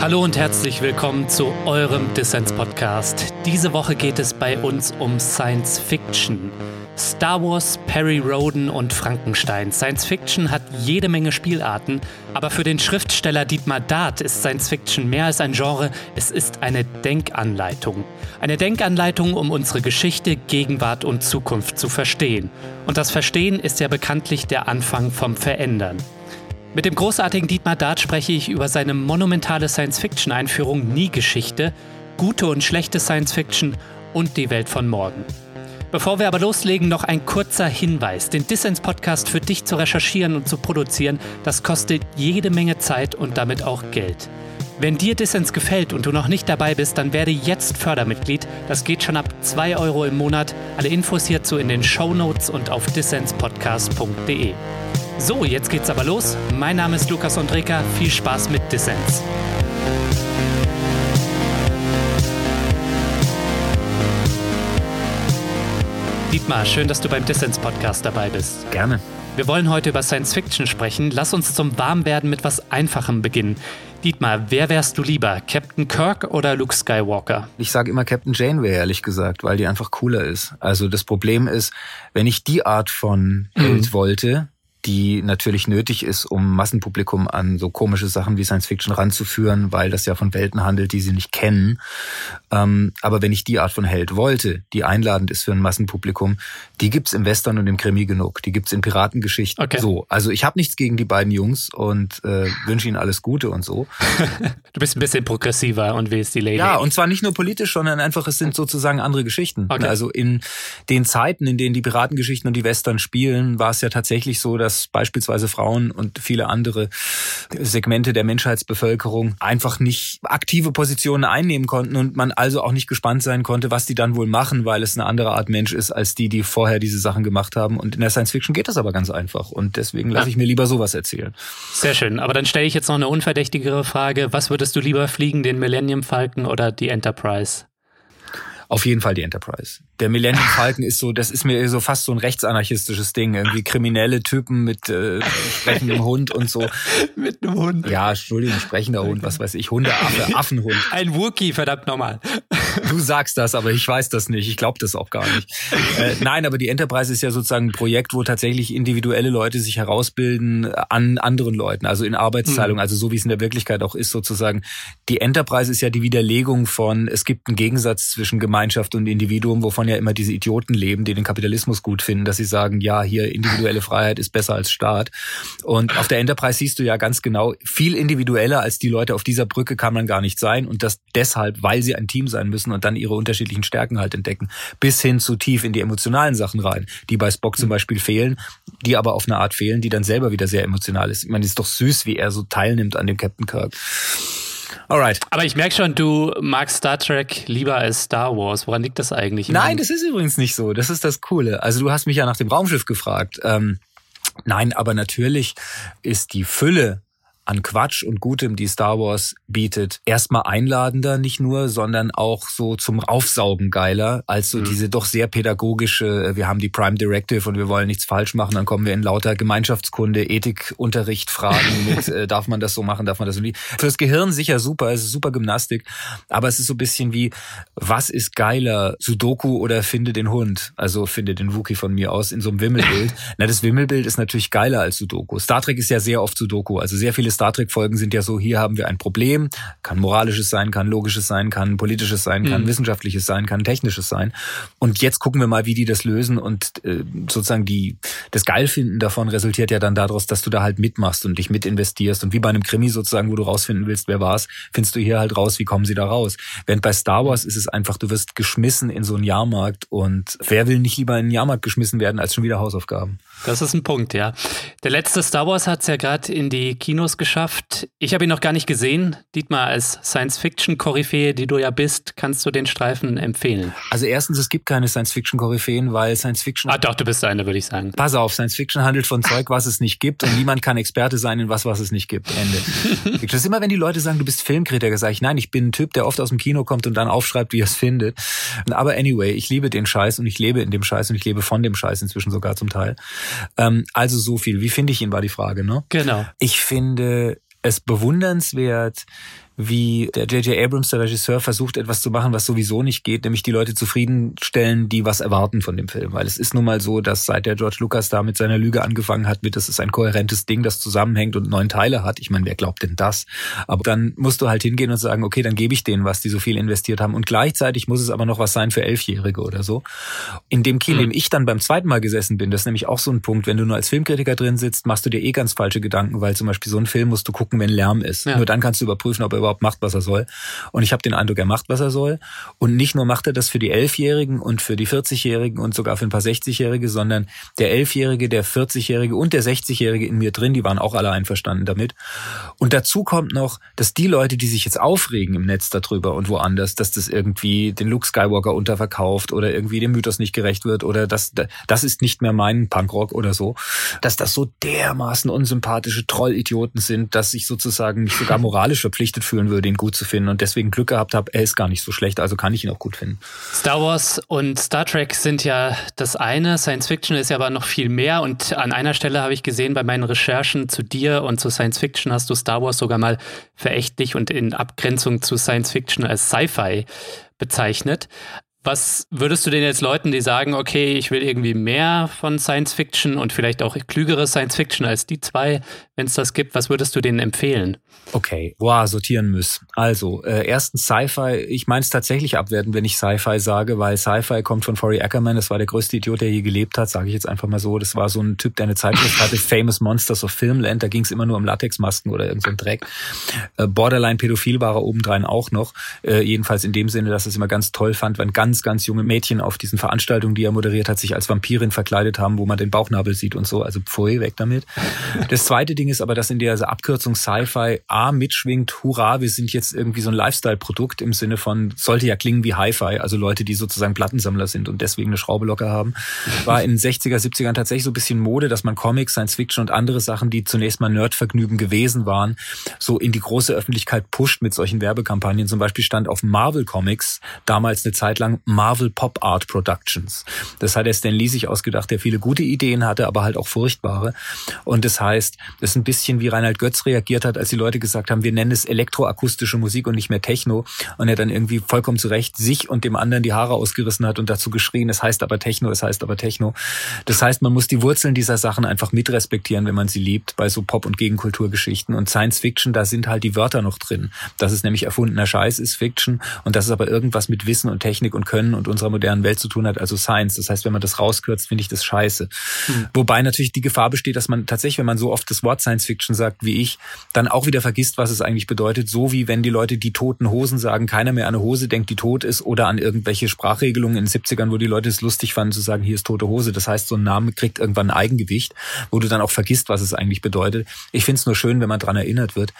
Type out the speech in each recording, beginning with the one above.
Hallo und herzlich willkommen zu eurem Dissens Podcast. Diese Woche geht es bei uns um Science Fiction. Star Wars, Perry Roden und Frankenstein. Science Fiction hat jede Menge Spielarten, aber für den Schriftsteller Dietmar Dart ist Science Fiction mehr als ein Genre, es ist eine Denkanleitung. Eine Denkanleitung, um unsere Geschichte, Gegenwart und Zukunft zu verstehen. Und das Verstehen ist ja bekanntlich der Anfang vom Verändern. Mit dem großartigen Dietmar Dart spreche ich über seine monumentale Science-Fiction-Einführung Nie Geschichte, gute und schlechte Science-Fiction und die Welt von morgen. Bevor wir aber loslegen, noch ein kurzer Hinweis. Den Dissens-Podcast für dich zu recherchieren und zu produzieren, das kostet jede Menge Zeit und damit auch Geld. Wenn dir Dissens gefällt und du noch nicht dabei bist, dann werde jetzt Fördermitglied. Das geht schon ab 2 Euro im Monat. Alle Infos hierzu in den Show Notes und auf dissenspodcast.de. So, jetzt geht's aber los. Mein Name ist Lukas Andreka. Viel Spaß mit Dissens. Dietmar, schön, dass du beim Dissens-Podcast dabei bist. Gerne. Wir wollen heute über Science Fiction sprechen. Lass uns zum Warmwerden mit was Einfachem beginnen. Dietmar, wer wärst du lieber? Captain Kirk oder Luke Skywalker? Ich sage immer Captain Janeway, ehrlich gesagt, weil die einfach cooler ist. Also das Problem ist, wenn ich die Art von Held mhm. wollte, die natürlich nötig ist, um Massenpublikum an so komische Sachen wie Science Fiction ranzuführen, weil das ja von Welten handelt, die sie nicht kennen. Ähm, aber wenn ich die Art von Held wollte, die einladend ist für ein Massenpublikum, die gibt's im Western und im Krimi genug. Die gibt's in Piratengeschichten okay. so. Also ich habe nichts gegen die beiden Jungs und äh, wünsche ihnen alles Gute und so. du bist ein bisschen progressiver und willst die Lady. Ja, und zwar nicht nur politisch, sondern einfach, es sind sozusagen andere Geschichten. Okay. Also in den Zeiten, in denen die Piratengeschichten und die Western spielen, war es ja tatsächlich so, dass dass beispielsweise Frauen und viele andere Segmente der Menschheitsbevölkerung einfach nicht aktive Positionen einnehmen konnten und man also auch nicht gespannt sein konnte, was die dann wohl machen, weil es eine andere Art Mensch ist als die, die vorher diese Sachen gemacht haben. Und in der Science Fiction geht das aber ganz einfach und deswegen lasse ich mir lieber sowas erzählen. Sehr schön. Aber dann stelle ich jetzt noch eine unverdächtigere Frage. Was würdest du lieber fliegen, den Millennium Falcon oder die Enterprise? Auf jeden Fall die Enterprise. Der Millennium Falcon ist so, das ist mir so fast so ein rechtsanarchistisches Ding. Irgendwie kriminelle Typen mit äh, sprechendem Hund und so. mit einem Hund. Ja, Entschuldigung, sprechender Hund, was weiß ich, Hundeaffe, Affenhund. Ein Wookie, verdammt nochmal. Du sagst das, aber ich weiß das nicht. Ich glaube das auch gar nicht. Äh, nein, aber die Enterprise ist ja sozusagen ein Projekt, wo tatsächlich individuelle Leute sich herausbilden an anderen Leuten, also in Arbeitsteilung, mhm. also so wie es in der Wirklichkeit auch ist sozusagen. Die Enterprise ist ja die Widerlegung von, es gibt einen Gegensatz zwischen Gemeinschaft und Individuum, wovon ja immer diese Idioten leben, die den Kapitalismus gut finden, dass sie sagen, ja, hier individuelle Freiheit ist besser als Staat. Und auf der Enterprise siehst du ja ganz genau, viel individueller als die Leute auf dieser Brücke kann man gar nicht sein und das deshalb, weil sie ein Team sein müssen und dann ihre unterschiedlichen Stärken halt entdecken, bis hin zu tief in die emotionalen Sachen rein, die bei Spock zum Beispiel fehlen, die aber auf eine Art fehlen, die dann selber wieder sehr emotional ist. Ich meine, es ist doch süß, wie er so teilnimmt an dem Captain Kirk. Alright. Aber ich merke schon, du magst Star Trek lieber als Star Wars. Woran liegt das eigentlich? Nein, das ist übrigens nicht so. Das ist das Coole. Also du hast mich ja nach dem Raumschiff gefragt. Ähm, nein, aber natürlich ist die Fülle an Quatsch und Gutem, die Star Wars bietet, erstmal einladender nicht nur, sondern auch so zum Aufsaugen geiler, als so mhm. diese doch sehr pädagogische, äh, wir haben die Prime Directive und wir wollen nichts falsch machen, dann kommen wir in lauter Gemeinschaftskunde, Ethikunterricht, Fragen mit, äh, darf man das so machen, darf man das so nicht. Fürs Gehirn sicher super, es ist super Gymnastik, aber es ist so ein bisschen wie, was ist geiler, Sudoku oder finde den Hund? Also finde den Wookie von mir aus in so einem Wimmelbild. Na, das Wimmelbild ist natürlich geiler als Sudoku. Star Trek ist ja sehr oft Sudoku, also sehr viele Star Trek-Folgen sind ja so, hier haben wir ein Problem, kann moralisches sein, kann logisches sein, kann politisches sein, kann mhm. wissenschaftliches sein, kann technisches sein. Und jetzt gucken wir mal, wie die das lösen und äh, sozusagen die das Geilfinden davon resultiert ja dann daraus, dass du da halt mitmachst und dich mitinvestierst. Und wie bei einem Krimi sozusagen, wo du rausfinden willst, wer war's, findest du hier halt raus, wie kommen sie da raus. Während bei Star Wars ist es einfach, du wirst geschmissen in so einen Jahrmarkt und wer will nicht lieber in einen Jahrmarkt geschmissen werden, als schon wieder Hausaufgaben? Das ist ein Punkt, ja. Der letzte Star Wars hat es ja gerade in die Kinos geschafft. Ich habe ihn noch gar nicht gesehen. Dietmar, als Science-Fiction-Koryphäe, die du ja bist, kannst du den Streifen empfehlen? Also erstens, es gibt keine Science-Fiction-Koryphäen, weil Science-Fiction... Ah doch, du bist eine, würde ich sagen. Pass auf, Science-Fiction handelt von Zeug, was es nicht gibt und niemand kann Experte sein in was, was es nicht gibt. Ende. das ist immer, wenn die Leute sagen, du bist Filmkritiker, sage ich, nein, ich bin ein Typ, der oft aus dem Kino kommt und dann aufschreibt, wie er es findet. Aber anyway, ich liebe den Scheiß und ich lebe in dem Scheiß und ich lebe von dem Scheiß inzwischen sogar zum Teil. Ähm, also so viel. Wie finde ich ihn, war die Frage, ne? Genau. Ich finde es bewundernswert, wie der J.J. Abrams, der Regisseur, versucht etwas zu machen, was sowieso nicht geht, nämlich die Leute zufriedenstellen, die was erwarten von dem Film. Weil es ist nun mal so, dass seit der George Lucas da mit seiner Lüge angefangen hat, mit, das ist ein kohärentes Ding, das zusammenhängt und neun Teile hat. Ich meine, wer glaubt denn das? Aber dann musst du halt hingehen und sagen, okay, dann gebe ich denen was, die so viel investiert haben. Und gleichzeitig muss es aber noch was sein für Elfjährige oder so. In dem Kino, in dem ich dann beim zweiten Mal gesessen bin, das ist nämlich auch so ein Punkt, wenn du nur als Filmkritiker drin sitzt, machst du dir eh ganz falsche Gedanken, weil zum Beispiel so ein Film musst du gucken, wenn Lärm ist. Ja. Nur dann kannst du überprüfen, ob er überhaupt macht, was er soll. Und ich habe den Eindruck, er macht, was er soll. Und nicht nur macht er das für die Elfjährigen und für die 40-Jährigen und sogar für ein paar 60-Jährige, sondern der Elfjährige, der 40-Jährige und der 60-Jährige in mir drin, die waren auch alle einverstanden damit. Und dazu kommt noch, dass die Leute, die sich jetzt aufregen im Netz darüber und woanders, dass das irgendwie den Luke Skywalker unterverkauft oder irgendwie dem Mythos nicht gerecht wird oder das, das ist nicht mehr mein Punkrock oder so, dass das so dermaßen unsympathische Trollidioten sind, dass ich sozusagen mich sogar moralisch verpflichtet fühlen würde, ihn gut zu finden und deswegen Glück gehabt habe, er ist gar nicht so schlecht, also kann ich ihn auch gut finden. Star Wars und Star Trek sind ja das eine, Science Fiction ist ja aber noch viel mehr und an einer Stelle habe ich gesehen bei meinen Recherchen zu dir und zu Science Fiction hast du Star Wars sogar mal verächtlich und in Abgrenzung zu Science Fiction als Sci-Fi bezeichnet. Was würdest du denn jetzt Leuten, die sagen, okay, ich will irgendwie mehr von Science Fiction und vielleicht auch klügere Science Fiction als die zwei, wenn es das gibt, was würdest du denen empfehlen? Okay, boah, sortieren müssen. Also, äh, erstens Sci-Fi. Ich meine es tatsächlich abwerten, wenn ich Sci-Fi sage, weil Sci-Fi kommt von Forey Ackerman. Das war der größte Idiot, der je gelebt hat, sage ich jetzt einfach mal so. Das war so ein Typ, der eine Zeitschrift hatte, Famous Monsters of Filmland. Da ging es immer nur um Latexmasken oder irgendein so Dreck. Äh, Borderline pädophil war er obendrein auch noch. Äh, jedenfalls in dem Sinne, dass es immer ganz toll fand, wenn ganz, ganz junge Mädchen auf diesen Veranstaltungen, die er moderiert hat, sich als Vampirin verkleidet haben, wo man den Bauchnabel sieht und so. Also pfui, weg damit. Das zweite Ding ist aber, dass in dieser Abkürzung Sci-Fi A mitschwingt, hurra, wir sind jetzt irgendwie so ein Lifestyle-Produkt im Sinne von, sollte ja klingen wie Hi-Fi, also Leute, die sozusagen Plattensammler sind und deswegen eine Schraube locker haben. War in den 60er, 70ern tatsächlich so ein bisschen Mode, dass man Comics, Science Fiction und andere Sachen, die zunächst mal Nerdvergnügen gewesen waren, so in die große Öffentlichkeit pusht mit solchen Werbekampagnen. Zum Beispiel stand auf Marvel Comics damals eine Zeit lang Marvel Pop Art Productions. Das hat der Stan Lee sich ausgedacht, der viele gute Ideen hatte, aber halt auch furchtbare. Und das heißt, das ist ein bisschen wie Reinhard Götz reagiert hat, als die Leute gesagt haben, wir nennen es elektroakustische Musik und nicht mehr Techno. Und er dann irgendwie vollkommen zu Recht sich und dem anderen die Haare ausgerissen hat und dazu geschrien, es heißt aber Techno, es heißt aber Techno. Das heißt, man muss die Wurzeln dieser Sachen einfach mitrespektieren, wenn man sie liebt, bei so Pop- und Gegenkulturgeschichten. Und Science Fiction, da sind halt die Wörter noch drin. Das ist nämlich erfundener Scheiß ist Fiction und das ist aber irgendwas mit Wissen und Technik und Können und unserer modernen Welt zu tun hat, also Science. Das heißt, wenn man das rauskürzt, finde ich das scheiße. Hm. Wobei natürlich die Gefahr besteht, dass man tatsächlich, wenn man so oft das Wort Science Fiction sagt wie ich, dann auch wieder vergisst, was es eigentlich bedeutet. So wie wenn die Leute die toten Hosen sagen, keiner mehr an eine Hose denkt, die tot ist, oder an irgendwelche Sprachregelungen in den 70ern, wo die Leute es lustig fanden zu sagen, hier ist tote Hose. Das heißt, so ein Name kriegt irgendwann ein Eigengewicht, wo du dann auch vergisst, was es eigentlich bedeutet. Ich finde es nur schön, wenn man dran erinnert wird.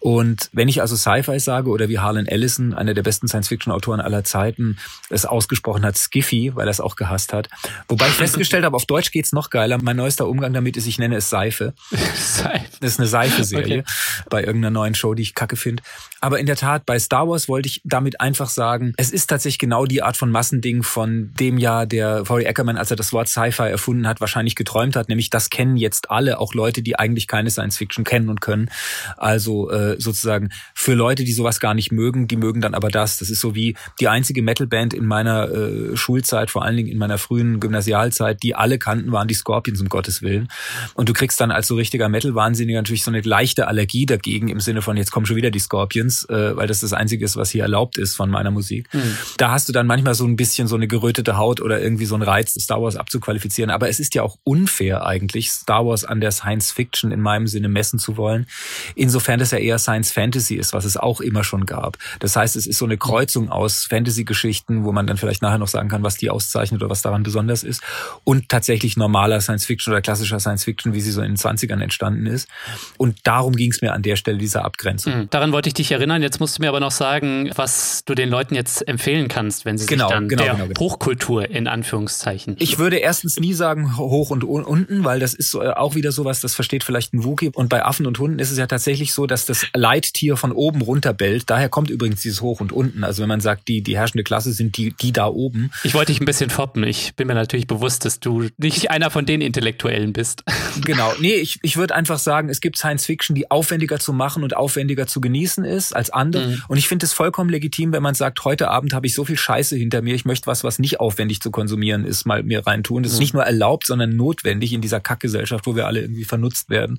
Und wenn ich also Sci-Fi sage oder wie Harlan Ellison, einer der besten Science-Fiction-Autoren aller Zeiten, es ausgesprochen hat, Skiffy, weil er es auch gehasst hat. Wobei ich festgestellt habe, auf Deutsch geht's noch geiler. Mein neuester Umgang damit ist, ich nenne es Seife. Seife. Das ist eine Seife-Serie okay. bei irgendeiner neuen Show, die ich kacke finde. Aber in der Tat, bei Star Wars wollte ich damit einfach sagen, es ist tatsächlich genau die Art von Massending, von dem ja der Forey Ackerman, als er das Wort Sci-Fi erfunden hat, wahrscheinlich geträumt hat. Nämlich, das kennen jetzt alle, auch Leute, die eigentlich keine Science-Fiction kennen und können. Also äh, sozusagen für Leute, die sowas gar nicht mögen, die mögen dann aber das. Das ist so wie die einzige Metal-Band in meiner äh, Schulzeit, vor allen Dingen in meiner frühen Gymnasialzeit, die alle kannten, waren die Scorpions, um Gottes Willen. Und du kriegst dann als so richtiger Metal-Wahnsinniger natürlich so eine leichte Allergie dagegen im Sinne von, jetzt kommen schon wieder die Scorpions, äh, weil das das Einzige ist, was hier erlaubt ist von meiner Musik. Mhm. Da hast du dann manchmal so ein bisschen so eine gerötete Haut oder irgendwie so einen Reiz, Star Wars abzuqualifizieren. Aber es ist ja auch unfair eigentlich, Star Wars an der Science Fiction in meinem Sinne messen zu wollen. Insofern, dass er eher Science Fantasy ist, was es auch immer schon gab. Das heißt, es ist so eine Kreuzung aus Fantasy-Geschichten, wo man dann vielleicht nachher noch sagen kann, was die auszeichnet oder was daran besonders ist. Und tatsächlich normaler Science Fiction oder klassischer Science Fiction, wie sie so in den 20ern entstanden ist. Und darum ging es mir an der Stelle dieser Abgrenzung. Mhm. Daran wollte ich dich erinnern. Jetzt musst du mir aber noch sagen, was du den Leuten jetzt empfehlen kannst, wenn sie genau, sich dann genau, der genau, genau. Hochkultur in Anführungszeichen. Ich würde erstens nie sagen hoch und unten, weil das ist auch wieder sowas, das versteht vielleicht ein Wookie. Und bei Affen und Hunden ist es ja tatsächlich so, dass das Leittier von oben runter bellt. Daher kommt übrigens dieses hoch und unten. Also wenn man sagt, die, die herrschende Klasse sind sind die, die da oben. Ich wollte dich ein bisschen foppen. Ich bin mir natürlich bewusst, dass du nicht einer von den Intellektuellen bist. Genau. Nee, ich, ich würde einfach sagen, es gibt Science Fiction, die aufwendiger zu machen und aufwendiger zu genießen ist als andere. Mhm. Und ich finde es vollkommen legitim, wenn man sagt, heute Abend habe ich so viel Scheiße hinter mir, ich möchte was, was nicht aufwendig zu konsumieren ist, mal mir reintun. Das ist mhm. nicht nur erlaubt, sondern notwendig in dieser Kackgesellschaft, wo wir alle irgendwie vernutzt werden.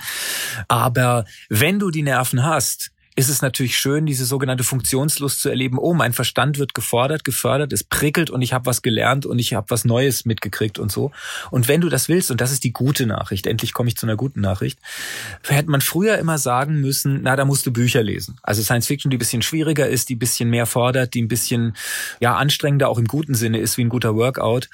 Aber wenn du die Nerven hast, ist es natürlich schön, diese sogenannte Funktionslust zu erleben. Oh, mein Verstand wird gefordert, gefördert, es prickelt und ich habe was gelernt und ich habe was Neues mitgekriegt und so. Und wenn du das willst, und das ist die gute Nachricht, endlich komme ich zu einer guten Nachricht, hätte man früher immer sagen müssen, na, da musst du Bücher lesen. Also Science Fiction, die bisschen schwieriger ist, die bisschen mehr fordert, die ein bisschen ja anstrengender auch im guten Sinne ist, wie ein guter Workout.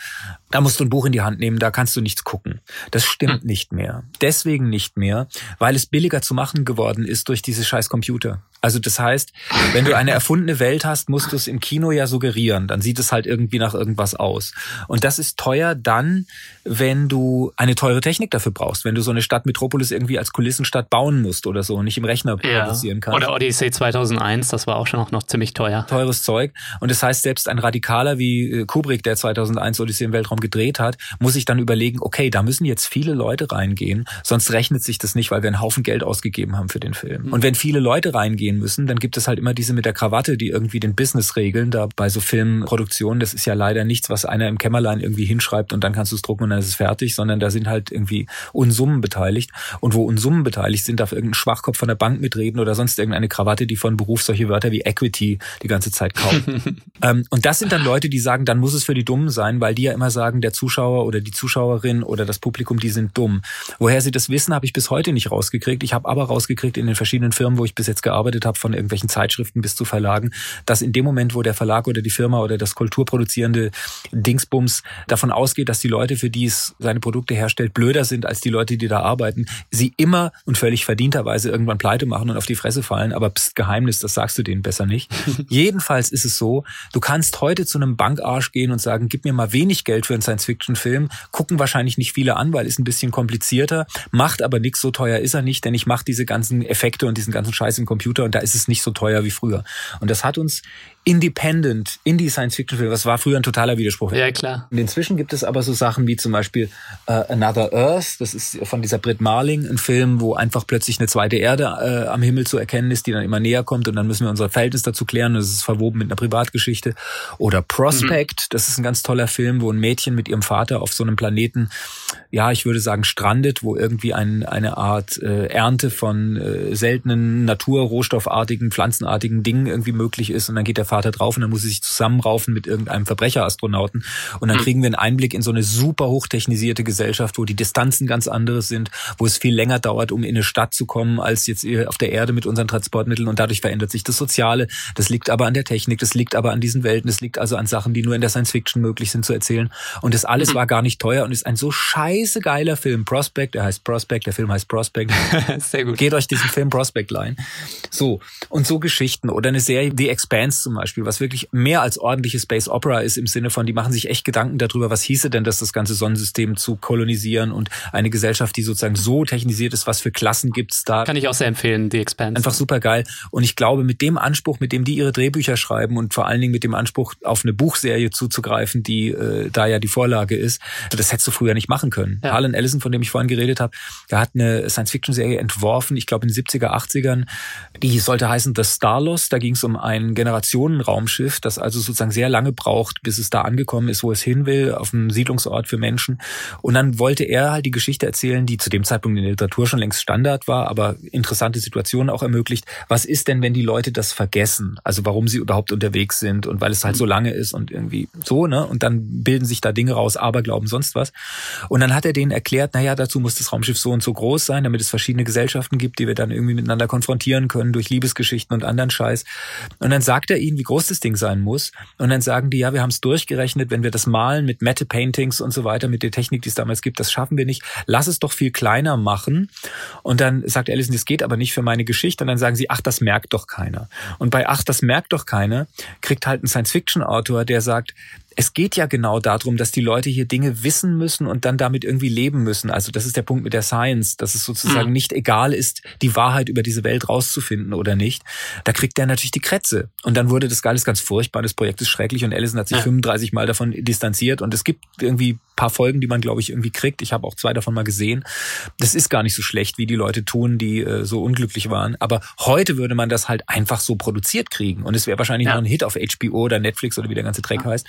Da musst du ein Buch in die Hand nehmen, da kannst du nichts gucken. Das stimmt hm. nicht mehr. Deswegen nicht mehr, weil es billiger zu machen geworden ist durch diese scheiß Computer. Also das heißt, wenn du eine erfundene Welt hast, musst du es im Kino ja suggerieren. Dann sieht es halt irgendwie nach irgendwas aus. Und das ist teuer dann, wenn du eine teure Technik dafür brauchst. Wenn du so eine Stadt Metropolis irgendwie als Kulissenstadt bauen musst oder so und nicht im Rechner ja. produzieren kannst. Oder Odyssey 2001, das war auch schon noch ziemlich teuer. Teures Zeug. Und das heißt, selbst ein Radikaler wie äh, Kubrick, der 2001 Odyssey im Weltraum gedreht hat, muss sich dann überlegen, okay, da müssen jetzt viele Leute reingehen, sonst rechnet sich das nicht, weil wir einen Haufen Geld ausgegeben haben für den Film. Mhm. Und wenn viele Leute reingehen, gehen müssen, dann gibt es halt immer diese mit der Krawatte, die irgendwie den Business regeln. Da bei so Filmproduktionen, das ist ja leider nichts, was einer im Kämmerlein irgendwie hinschreibt und dann kannst du es drucken und dann ist es fertig, sondern da sind halt irgendwie Unsummen beteiligt. Und wo Unsummen beteiligt sind, darf irgendein Schwachkopf von der Bank mitreden oder sonst irgendeine Krawatte, die von Beruf solche Wörter wie Equity die ganze Zeit kauft. ähm, und das sind dann Leute, die sagen, dann muss es für die Dummen sein, weil die ja immer sagen, der Zuschauer oder die Zuschauerin oder das Publikum, die sind dumm. Woher sie das wissen, habe ich bis heute nicht rausgekriegt. Ich habe aber rausgekriegt in den verschiedenen Firmen, wo ich bis jetzt gearbeitet gearbeitet habe, von irgendwelchen Zeitschriften bis zu Verlagen, dass in dem Moment, wo der Verlag oder die Firma oder das kulturproduzierende Dingsbums davon ausgeht, dass die Leute, für die es seine Produkte herstellt, blöder sind als die Leute, die da arbeiten, sie immer und völlig verdienterweise irgendwann pleite machen und auf die Fresse fallen. Aber pst, Geheimnis, das sagst du denen besser nicht. Jedenfalls ist es so, du kannst heute zu einem Bankarsch gehen und sagen, gib mir mal wenig Geld für einen Science-Fiction-Film. Gucken wahrscheinlich nicht viele an, weil es ein bisschen komplizierter, macht aber nichts, so teuer ist er nicht, denn ich mache diese ganzen Effekte und diesen ganzen Scheiß im Computer und da ist es nicht so teuer wie früher. Und das hat uns Independent, Indie Science Fiction Film, das war früher ein totaler Widerspruch. Ja, klar. Und inzwischen gibt es aber so Sachen wie zum Beispiel uh, Another Earth, das ist von dieser Brit Marling, ein Film, wo einfach plötzlich eine zweite Erde äh, am Himmel zu erkennen ist, die dann immer näher kommt und dann müssen wir unser Verhältnis dazu klären. Das ist verwoben mit einer Privatgeschichte. Oder Prospect, mhm. das ist ein ganz toller Film, wo ein Mädchen mit ihrem Vater auf so einem Planeten, ja, ich würde sagen, strandet, wo irgendwie ein, eine Art äh, Ernte von äh, seltenen, naturrohstoffartigen, pflanzenartigen Dingen irgendwie möglich ist und dann geht der Vater drauf und dann muss sie sich zusammenraufen mit irgendeinem Verbrecherastronauten. Und dann hm. kriegen wir einen Einblick in so eine super hochtechnisierte Gesellschaft, wo die Distanzen ganz anderes sind, wo es viel länger dauert, um in eine Stadt zu kommen, als jetzt auf der Erde mit unseren Transportmitteln. Und dadurch verändert sich das Soziale. Das liegt aber an der Technik, das liegt aber an diesen Welten, das liegt also an Sachen, die nur in der Science Fiction möglich sind zu erzählen. Und das alles mhm. war gar nicht teuer und ist ein so scheiße geiler Film. Prospect, der heißt Prospect, der Film heißt Prospect. Sehr gut. Geht euch diesen Film Prospect leihen. So. Und so Geschichten. Oder eine Serie, The Expanse zum Beispiel. Was wirklich mehr als ordentliche Space Opera ist im Sinne von, die machen sich echt Gedanken darüber, was hieße denn das, das ganze Sonnensystem zu kolonisieren und eine Gesellschaft, die sozusagen so technisiert ist, was für Klassen gibt's da. Kann ich auch sehr empfehlen, The Expanse. Einfach super geil. Und ich glaube, mit dem Anspruch, mit dem die ihre Drehbücher schreiben und vor allen Dingen mit dem Anspruch, auf eine Buchserie zuzugreifen, die äh, da ja die Vorlage ist, das hättest du früher nicht machen können. Ja. Harlan Ellison, von dem ich vorhin geredet habe, der hat eine Science-Fiction-Serie entworfen, ich glaube in den 70er, 80ern, die sollte heißen The Starlost. Da ging es um einen Generationen Personenraumschiff, das also sozusagen sehr lange braucht, bis es da angekommen ist, wo es hin will, auf einem Siedlungsort für Menschen. Und dann wollte er halt die Geschichte erzählen, die zu dem Zeitpunkt in der Literatur schon längst Standard war, aber interessante Situationen auch ermöglicht. Was ist denn, wenn die Leute das vergessen? Also warum sie überhaupt unterwegs sind und weil es halt so lange ist und irgendwie so, ne? Und dann bilden sich da Dinge raus, Aberglauben, sonst was. Und dann hat er denen erklärt, naja, dazu muss das Raumschiff so und so groß sein, damit es verschiedene Gesellschaften gibt, die wir dann irgendwie miteinander konfrontieren können durch Liebesgeschichten und anderen Scheiß. Und dann sagt er ihnen, wie groß das Ding sein muss. Und dann sagen die, ja, wir haben es durchgerechnet, wenn wir das malen mit Matte Paintings und so weiter, mit der Technik, die es damals gibt, das schaffen wir nicht. Lass es doch viel kleiner machen. Und dann sagt Alison, das geht aber nicht für meine Geschichte. Und dann sagen sie, ach, das merkt doch keiner. Und bei ach, das merkt doch keiner, kriegt halt ein Science-Fiction-Autor, der sagt, es geht ja genau darum, dass die Leute hier Dinge wissen müssen und dann damit irgendwie leben müssen. Also das ist der Punkt mit der Science, dass es sozusagen mhm. nicht egal ist, die Wahrheit über diese Welt rauszufinden oder nicht. Da kriegt der natürlich die Krätze. Und dann wurde das alles ganz furchtbar, das Projekt ist schrecklich und Allison hat sich ja. 35 Mal davon distanziert und es gibt irgendwie paar Folgen, die man, glaube ich, irgendwie kriegt. Ich habe auch zwei davon mal gesehen. Das ist gar nicht so schlecht, wie die Leute tun, die äh, so unglücklich waren. Aber heute würde man das halt einfach so produziert kriegen. Und es wäre wahrscheinlich ja. noch ein Hit auf HBO oder Netflix oder wie der ganze Dreck ja. heißt.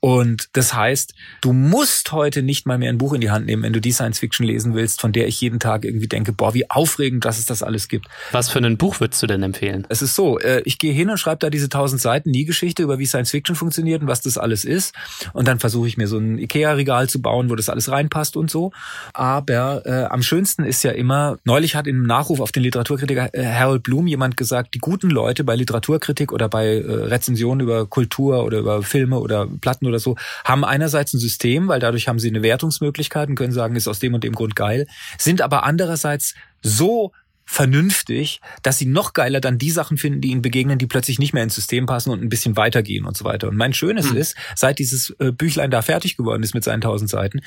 Und das heißt, du musst heute nicht mal mehr ein Buch in die Hand nehmen, wenn du die Science Fiction lesen willst, von der ich jeden Tag irgendwie denke, boah, wie aufregend, dass es das alles gibt. Was für ein Buch würdest du denn empfehlen? Es ist so, äh, ich gehe hin und schreibe da diese tausend Seiten Nie-Geschichte über wie Science Fiction funktioniert und was das alles ist. Und dann versuche ich mir so ein Ikea-Regal zu bauen, wo das alles reinpasst und so. Aber äh, am schönsten ist ja immer, neulich hat im Nachruf auf den Literaturkritiker äh, Harold Bloom jemand gesagt, die guten Leute bei Literaturkritik oder bei äh, Rezensionen über Kultur oder über Filme oder Platten oder so, haben einerseits ein System, weil dadurch haben sie eine Wertungsmöglichkeit und können sagen, ist aus dem und dem Grund geil, sind aber andererseits so vernünftig, dass sie noch geiler dann die Sachen finden, die ihnen begegnen, die plötzlich nicht mehr ins System passen und ein bisschen weitergehen und so weiter. Und mein Schönes hm. ist, seit dieses äh, Büchlein da fertig geworden ist mit seinen tausend Seiten,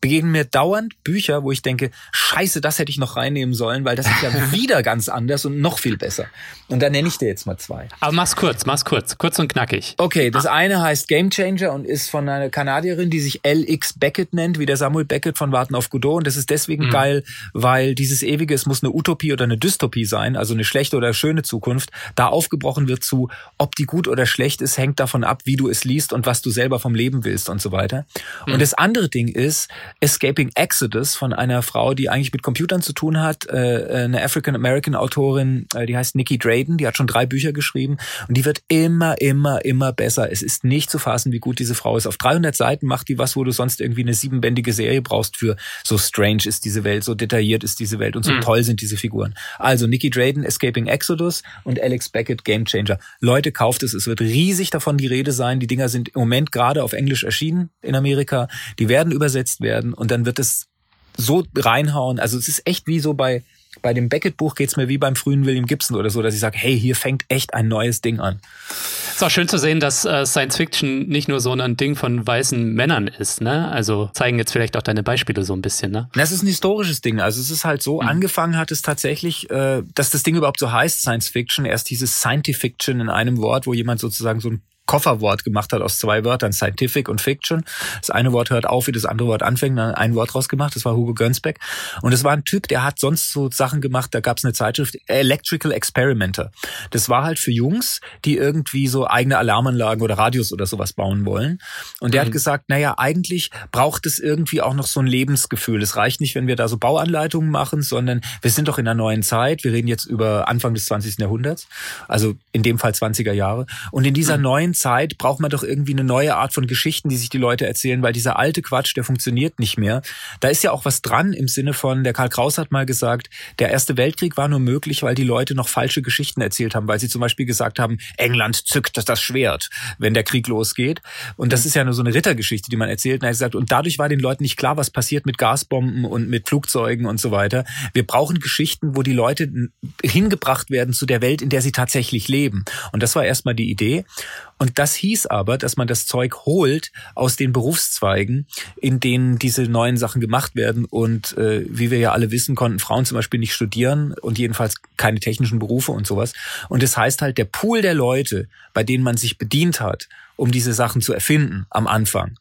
begegnen mir dauernd Bücher, wo ich denke, scheiße, das hätte ich noch reinnehmen sollen, weil das ist ja wieder ganz anders und noch viel besser. Und da nenne ich dir jetzt mal zwei. Aber mach's kurz, mach's kurz, kurz und knackig. Okay, das ah. eine heißt Game Changer und ist von einer Kanadierin, die sich L.X. Beckett nennt, wie der Samuel Beckett von Warten auf Godot. Und das ist deswegen mhm. geil, weil dieses ewige, es muss eine Utopie oder eine Dystopie sein, also eine schlechte oder schöne Zukunft, da aufgebrochen wird zu, ob die gut oder schlecht ist, hängt davon ab, wie du es liest und was du selber vom Leben willst und so weiter. Mhm. Und das andere Ding ist, Escaping Exodus von einer Frau, die eigentlich mit Computern zu tun hat, äh, eine African-American Autorin, äh, die heißt Nikki Drayden, die hat schon drei Bücher geschrieben und die wird immer, immer, immer besser. Es ist nicht zu fassen, wie gut diese Frau ist. Auf 300 Seiten macht die was, wo du sonst irgendwie eine siebenbändige Serie brauchst für so strange ist diese Welt, so detailliert ist diese Welt und so mhm. toll sind diese Figuren. Also Nikki Drayden, Escaping Exodus und Alex Beckett, Game Changer. Leute, kauft es. Es wird riesig davon die Rede sein. Die Dinger sind im Moment gerade auf Englisch erschienen in Amerika. Die werden übersetzt werden werden und dann wird es so reinhauen. Also es ist echt wie so bei bei dem Beckett-Buch geht's mir wie beim frühen William Gibson oder so, dass ich sage, hey, hier fängt echt ein neues Ding an. Es ist auch schön zu sehen, dass äh, Science Fiction nicht nur so ein Ding von weißen Männern ist, ne? Also zeigen jetzt vielleicht auch deine Beispiele so ein bisschen, ne? Das ist ein historisches Ding. Also es ist halt so, mhm. angefangen hat es tatsächlich, äh, dass das Ding überhaupt so heißt, Science Fiction. Erst dieses Scientific Fiction in einem Wort, wo jemand sozusagen so ein Kofferwort gemacht hat aus zwei Wörtern, Scientific und Fiction. Das eine Wort hört auf, wie das andere Wort anfängt, dann ein Wort rausgemacht. Das war Hugo Gernsback. Und es war ein Typ, der hat sonst so Sachen gemacht. Da gab es eine Zeitschrift, Electrical Experimenter. Das war halt für Jungs, die irgendwie so eigene Alarmanlagen oder Radios oder sowas bauen wollen. Und der mhm. hat gesagt, naja, eigentlich braucht es irgendwie auch noch so ein Lebensgefühl. Es reicht nicht, wenn wir da so Bauanleitungen machen, sondern wir sind doch in einer neuen Zeit. Wir reden jetzt über Anfang des 20. Jahrhunderts, also in dem Fall 20er Jahre. Und in dieser mhm. neuen Zeit braucht man doch irgendwie eine neue Art von Geschichten, die sich die Leute erzählen, weil dieser alte Quatsch, der funktioniert nicht mehr. Da ist ja auch was dran im Sinne von, der Karl Kraus hat mal gesagt, der Erste Weltkrieg war nur möglich, weil die Leute noch falsche Geschichten erzählt haben, weil sie zum Beispiel gesagt haben, England zückt das Schwert, wenn der Krieg losgeht. Und das ist ja nur so eine Rittergeschichte, die man erzählt. Und, er gesagt, und dadurch war den Leuten nicht klar, was passiert mit Gasbomben und mit Flugzeugen und so weiter. Wir brauchen Geschichten, wo die Leute hingebracht werden zu der Welt, in der sie tatsächlich leben. Und das war erstmal die Idee. Und das hieß aber, dass man das Zeug holt aus den Berufszweigen, in denen diese neuen Sachen gemacht werden. Und äh, wie wir ja alle wissen, konnten Frauen zum Beispiel nicht studieren und jedenfalls keine technischen Berufe und sowas. Und das heißt halt, der Pool der Leute, bei denen man sich bedient hat um diese Sachen zu erfinden am Anfang,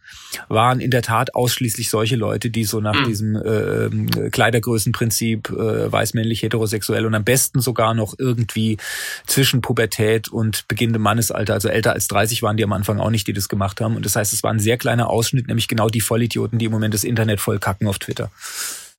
waren in der Tat ausschließlich solche Leute, die so nach mhm. diesem äh, Kleidergrößenprinzip äh, weißmännlich heterosexuell und am besten sogar noch irgendwie zwischen Pubertät und beginnendem Mannesalter, also älter als 30 waren die am Anfang auch nicht, die das gemacht haben. Und das heißt, es war ein sehr kleiner Ausschnitt, nämlich genau die Vollidioten, die im Moment das Internet voll kacken auf Twitter.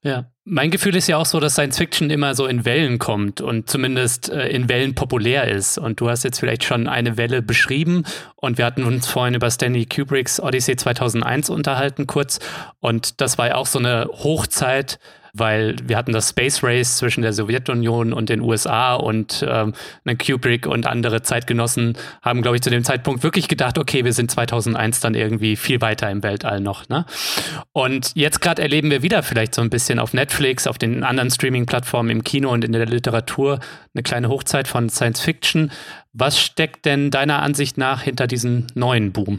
Ja, mein Gefühl ist ja auch so, dass Science Fiction immer so in Wellen kommt und zumindest äh, in Wellen populär ist. Und du hast jetzt vielleicht schon eine Welle beschrieben. Und wir hatten uns vorhin über Stanley Kubricks Odyssey 2001 unterhalten kurz. Und das war ja auch so eine Hochzeit weil wir hatten das Space Race zwischen der Sowjetunion und den USA und ähm, Kubrick und andere Zeitgenossen haben, glaube ich, zu dem Zeitpunkt wirklich gedacht, okay, wir sind 2001 dann irgendwie viel weiter im Weltall noch. Ne? Und jetzt gerade erleben wir wieder vielleicht so ein bisschen auf Netflix, auf den anderen Streaming-Plattformen, im Kino und in der Literatur eine kleine Hochzeit von Science Fiction. Was steckt denn deiner Ansicht nach hinter diesem neuen Boom?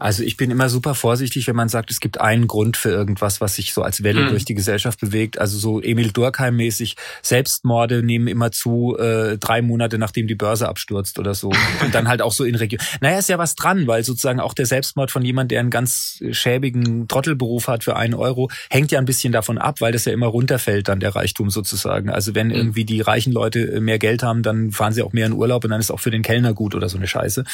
Also ich bin immer super vorsichtig, wenn man sagt, es gibt einen Grund für irgendwas, was sich so als Welle mhm. durch die Gesellschaft bewegt. Also so Emil Durkheim-mäßig, Selbstmorde nehmen immer zu, äh, drei Monate nachdem die Börse abstürzt oder so. Und dann halt auch so in Region. Naja, ist ja was dran, weil sozusagen auch der Selbstmord von jemand, der einen ganz schäbigen Trottelberuf hat für einen Euro, hängt ja ein bisschen davon ab, weil das ja immer runterfällt dann der Reichtum sozusagen. Also wenn mhm. irgendwie die reichen Leute mehr Geld haben, dann fahren sie auch mehr in Urlaub und dann ist auch für den Kellner gut oder so eine Scheiße.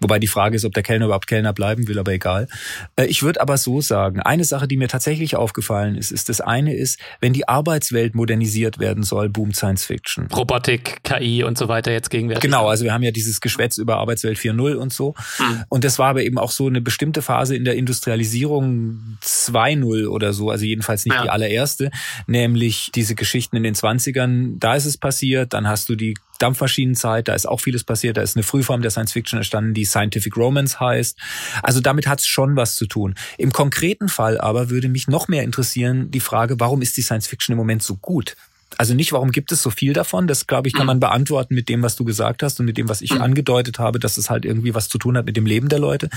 Wobei die Frage ist, ob der Kellner überhaupt Kellner bleiben will, aber egal. Äh, ich würde aber so sagen, eine Sache, die mir tatsächlich aufgefallen ist, ist das eine ist, wenn die Arbeitswelt modernisiert werden soll, Boom Science Fiction. Robotik, KI und so weiter jetzt gegenwärtig. Genau, also wir haben ja dieses Geschwätz über Arbeitswelt 4.0 und so. Hm. Und das war aber eben auch so eine bestimmte Phase in der Industrialisierung 2.0 oder so, also jedenfalls nicht ja. die allererste, nämlich diese Geschichten in den 20ern, da ist es passiert, dann hast du die Dampfmaschinenzeit, da ist auch vieles passiert, da ist eine Frühform der Science Fiction entstanden, die Scientific Romance heißt. Also damit hat es schon was zu tun. Im konkreten Fall aber würde mich noch mehr interessieren die Frage, warum ist die Science Fiction im Moment so gut? Also nicht, warum gibt es so viel davon? Das, glaube ich, kann man beantworten mit dem, was du gesagt hast und mit dem, was ich angedeutet habe, dass es halt irgendwie was zu tun hat mit dem Leben der Leute.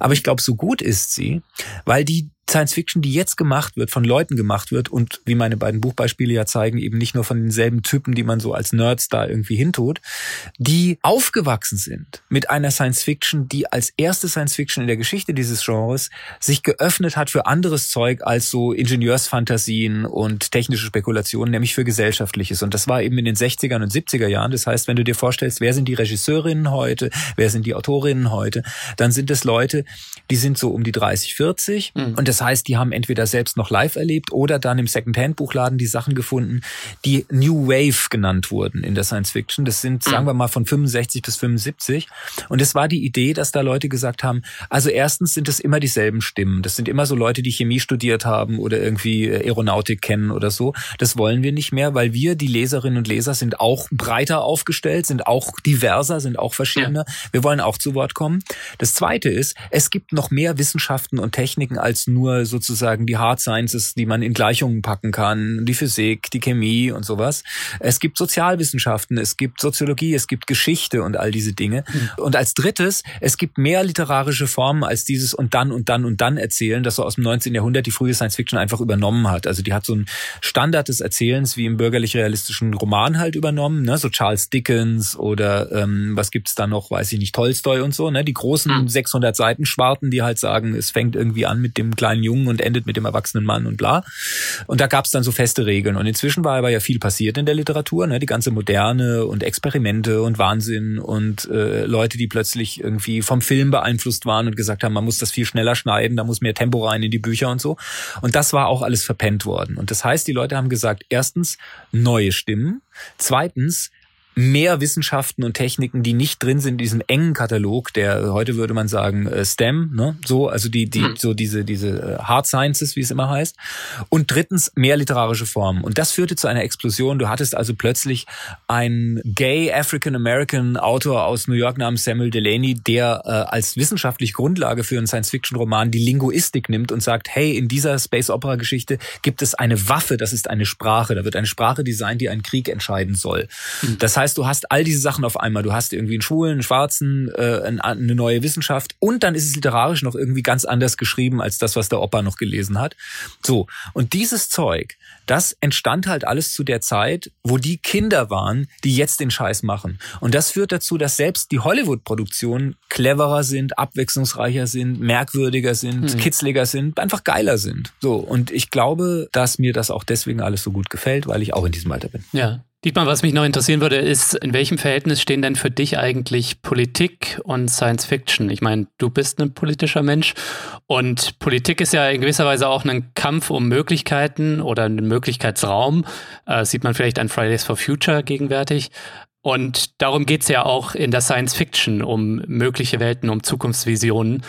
Aber ich glaube, so gut ist sie, weil die Science Fiction, die jetzt gemacht wird, von Leuten gemacht wird und wie meine beiden Buchbeispiele ja zeigen, eben nicht nur von denselben Typen, die man so als Nerds da irgendwie hintut, die aufgewachsen sind mit einer Science Fiction, die als erste Science Fiction in der Geschichte dieses Genres sich geöffnet hat für anderes Zeug als so Ingenieursfantasien und technische Spekulationen, nämlich für gesellschaftliches. Und das war eben in den 60er und 70er Jahren. Das heißt, wenn du dir vorstellst, wer sind die Regisseurinnen heute, wer sind die Autorinnen heute, dann sind es Leute, die sind so um die 30, 40 mhm. und das heißt, die haben entweder selbst noch live erlebt oder dann im Secondhand-Buchladen die Sachen gefunden, die New Wave genannt wurden in der Science Fiction. Das sind, sagen wir mal, von 65 bis 75. Und es war die Idee, dass da Leute gesagt haben, also erstens sind es immer dieselben Stimmen. Das sind immer so Leute, die Chemie studiert haben oder irgendwie äh, Aeronautik kennen oder so. Das wollen wir nicht mehr, weil wir, die Leserinnen und Leser, sind auch breiter aufgestellt, sind auch diverser, sind auch verschiedener. Ja. Wir wollen auch zu Wort kommen. Das zweite ist, es gibt noch mehr Wissenschaften und Techniken als nur nur sozusagen die Hard Sciences, die man in Gleichungen packen kann, die Physik, die Chemie und sowas. Es gibt Sozialwissenschaften, es gibt Soziologie, es gibt Geschichte und all diese Dinge. Mhm. Und als drittes, es gibt mehr literarische Formen als dieses und dann und dann und dann erzählen, das so aus dem 19. Jahrhundert die frühe Science Fiction einfach übernommen hat. Also die hat so ein Standard des Erzählens wie im bürgerlich-realistischen Roman halt übernommen, ne? so Charles Dickens oder ähm, was gibt's da noch, weiß ich nicht, Tolstoi und so, ne? die großen 600 mhm. Seiten Schwarten, die halt sagen, es fängt irgendwie an mit dem kleinen kleinen Jungen und endet mit dem erwachsenen Mann und bla. Und da gab es dann so feste Regeln. Und inzwischen war aber ja viel passiert in der Literatur, ne? die ganze Moderne und Experimente und Wahnsinn und äh, Leute, die plötzlich irgendwie vom Film beeinflusst waren und gesagt haben, man muss das viel schneller schneiden, da muss mehr Tempo rein in die Bücher und so. Und das war auch alles verpennt worden. Und das heißt, die Leute haben gesagt, erstens neue Stimmen, zweitens mehr Wissenschaften und Techniken, die nicht drin sind in diesem engen Katalog, der heute würde man sagen äh, STEM, ne? so also die die hm. so diese diese äh, Hard Sciences, wie es immer heißt. Und drittens mehr literarische Formen. Und das führte zu einer Explosion. Du hattest also plötzlich einen Gay African American Autor aus New York namens Samuel Delaney, der äh, als wissenschaftliche Grundlage für einen Science Fiction Roman die Linguistik nimmt und sagt, hey, in dieser Space Opera Geschichte gibt es eine Waffe, das ist eine Sprache. Da wird eine Sprache designt, die einen Krieg entscheiden soll. Mhm. Das heißt, heißt, du hast all diese Sachen auf einmal. Du hast irgendwie einen Schwulen, einen Schwarzen, äh, eine neue Wissenschaft und dann ist es literarisch noch irgendwie ganz anders geschrieben als das, was der Opa noch gelesen hat. So. Und dieses Zeug, das entstand halt alles zu der Zeit, wo die Kinder waren, die jetzt den Scheiß machen. Und das führt dazu, dass selbst die Hollywood-Produktionen cleverer sind, abwechslungsreicher sind, merkwürdiger sind, mhm. kitzliger sind, einfach geiler sind. So. Und ich glaube, dass mir das auch deswegen alles so gut gefällt, weil ich auch in diesem Alter bin. Ja. Dietmar, was mich noch interessieren würde, ist, in welchem Verhältnis stehen denn für dich eigentlich Politik und Science Fiction? Ich meine, du bist ein politischer Mensch und Politik ist ja in gewisser Weise auch ein Kampf um Möglichkeiten oder einen Möglichkeitsraum. Äh, sieht man vielleicht an Fridays for Future gegenwärtig. Und darum geht's ja auch in der Science Fiction, um mögliche Welten, um Zukunftsvisionen.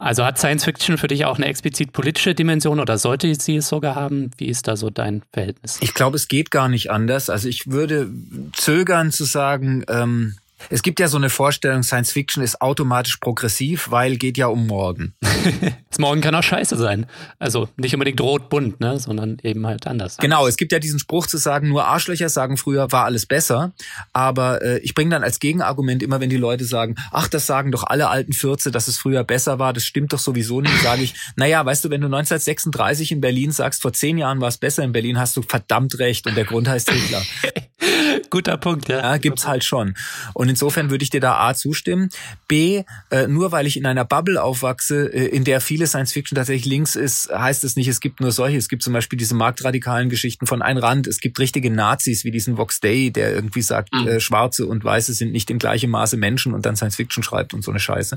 Also hat Science Fiction für dich auch eine explizit politische Dimension oder sollte sie es sogar haben? Wie ist da so dein Verhältnis? Ich glaube, es geht gar nicht anders. Also ich würde zögern zu sagen, ähm, Es gibt ja so eine Vorstellung, Science Fiction ist automatisch progressiv, weil geht ja um morgen. das Morgen kann auch scheiße sein. Also nicht unbedingt rot-bunt, ne, sondern eben halt anders. Genau, es gibt ja diesen Spruch zu sagen, nur Arschlöcher sagen früher, war alles besser. Aber äh, ich bringe dann als Gegenargument immer, wenn die Leute sagen, ach, das sagen doch alle alten Fürze, dass es früher besser war, das stimmt doch sowieso nicht, sage ich, naja, weißt du, wenn du 1936 in Berlin sagst, vor zehn Jahren war es besser in Berlin, hast du verdammt recht und der Grund heißt Hitler. Guter Punkt, ja. ja. Gibt's halt schon. Und insofern würde ich dir da A zustimmen. B, äh, nur weil ich in einer Bubble aufwachse, äh, in der viele Science Fiction tatsächlich links ist, heißt es nicht, es gibt nur solche. Es gibt zum Beispiel diese marktradikalen Geschichten von Ein Rand. Es gibt richtige Nazis wie diesen Vox Day, der irgendwie sagt, mhm. äh, Schwarze und Weiße sind nicht in gleichem Maße Menschen und dann Science Fiction schreibt und so eine Scheiße.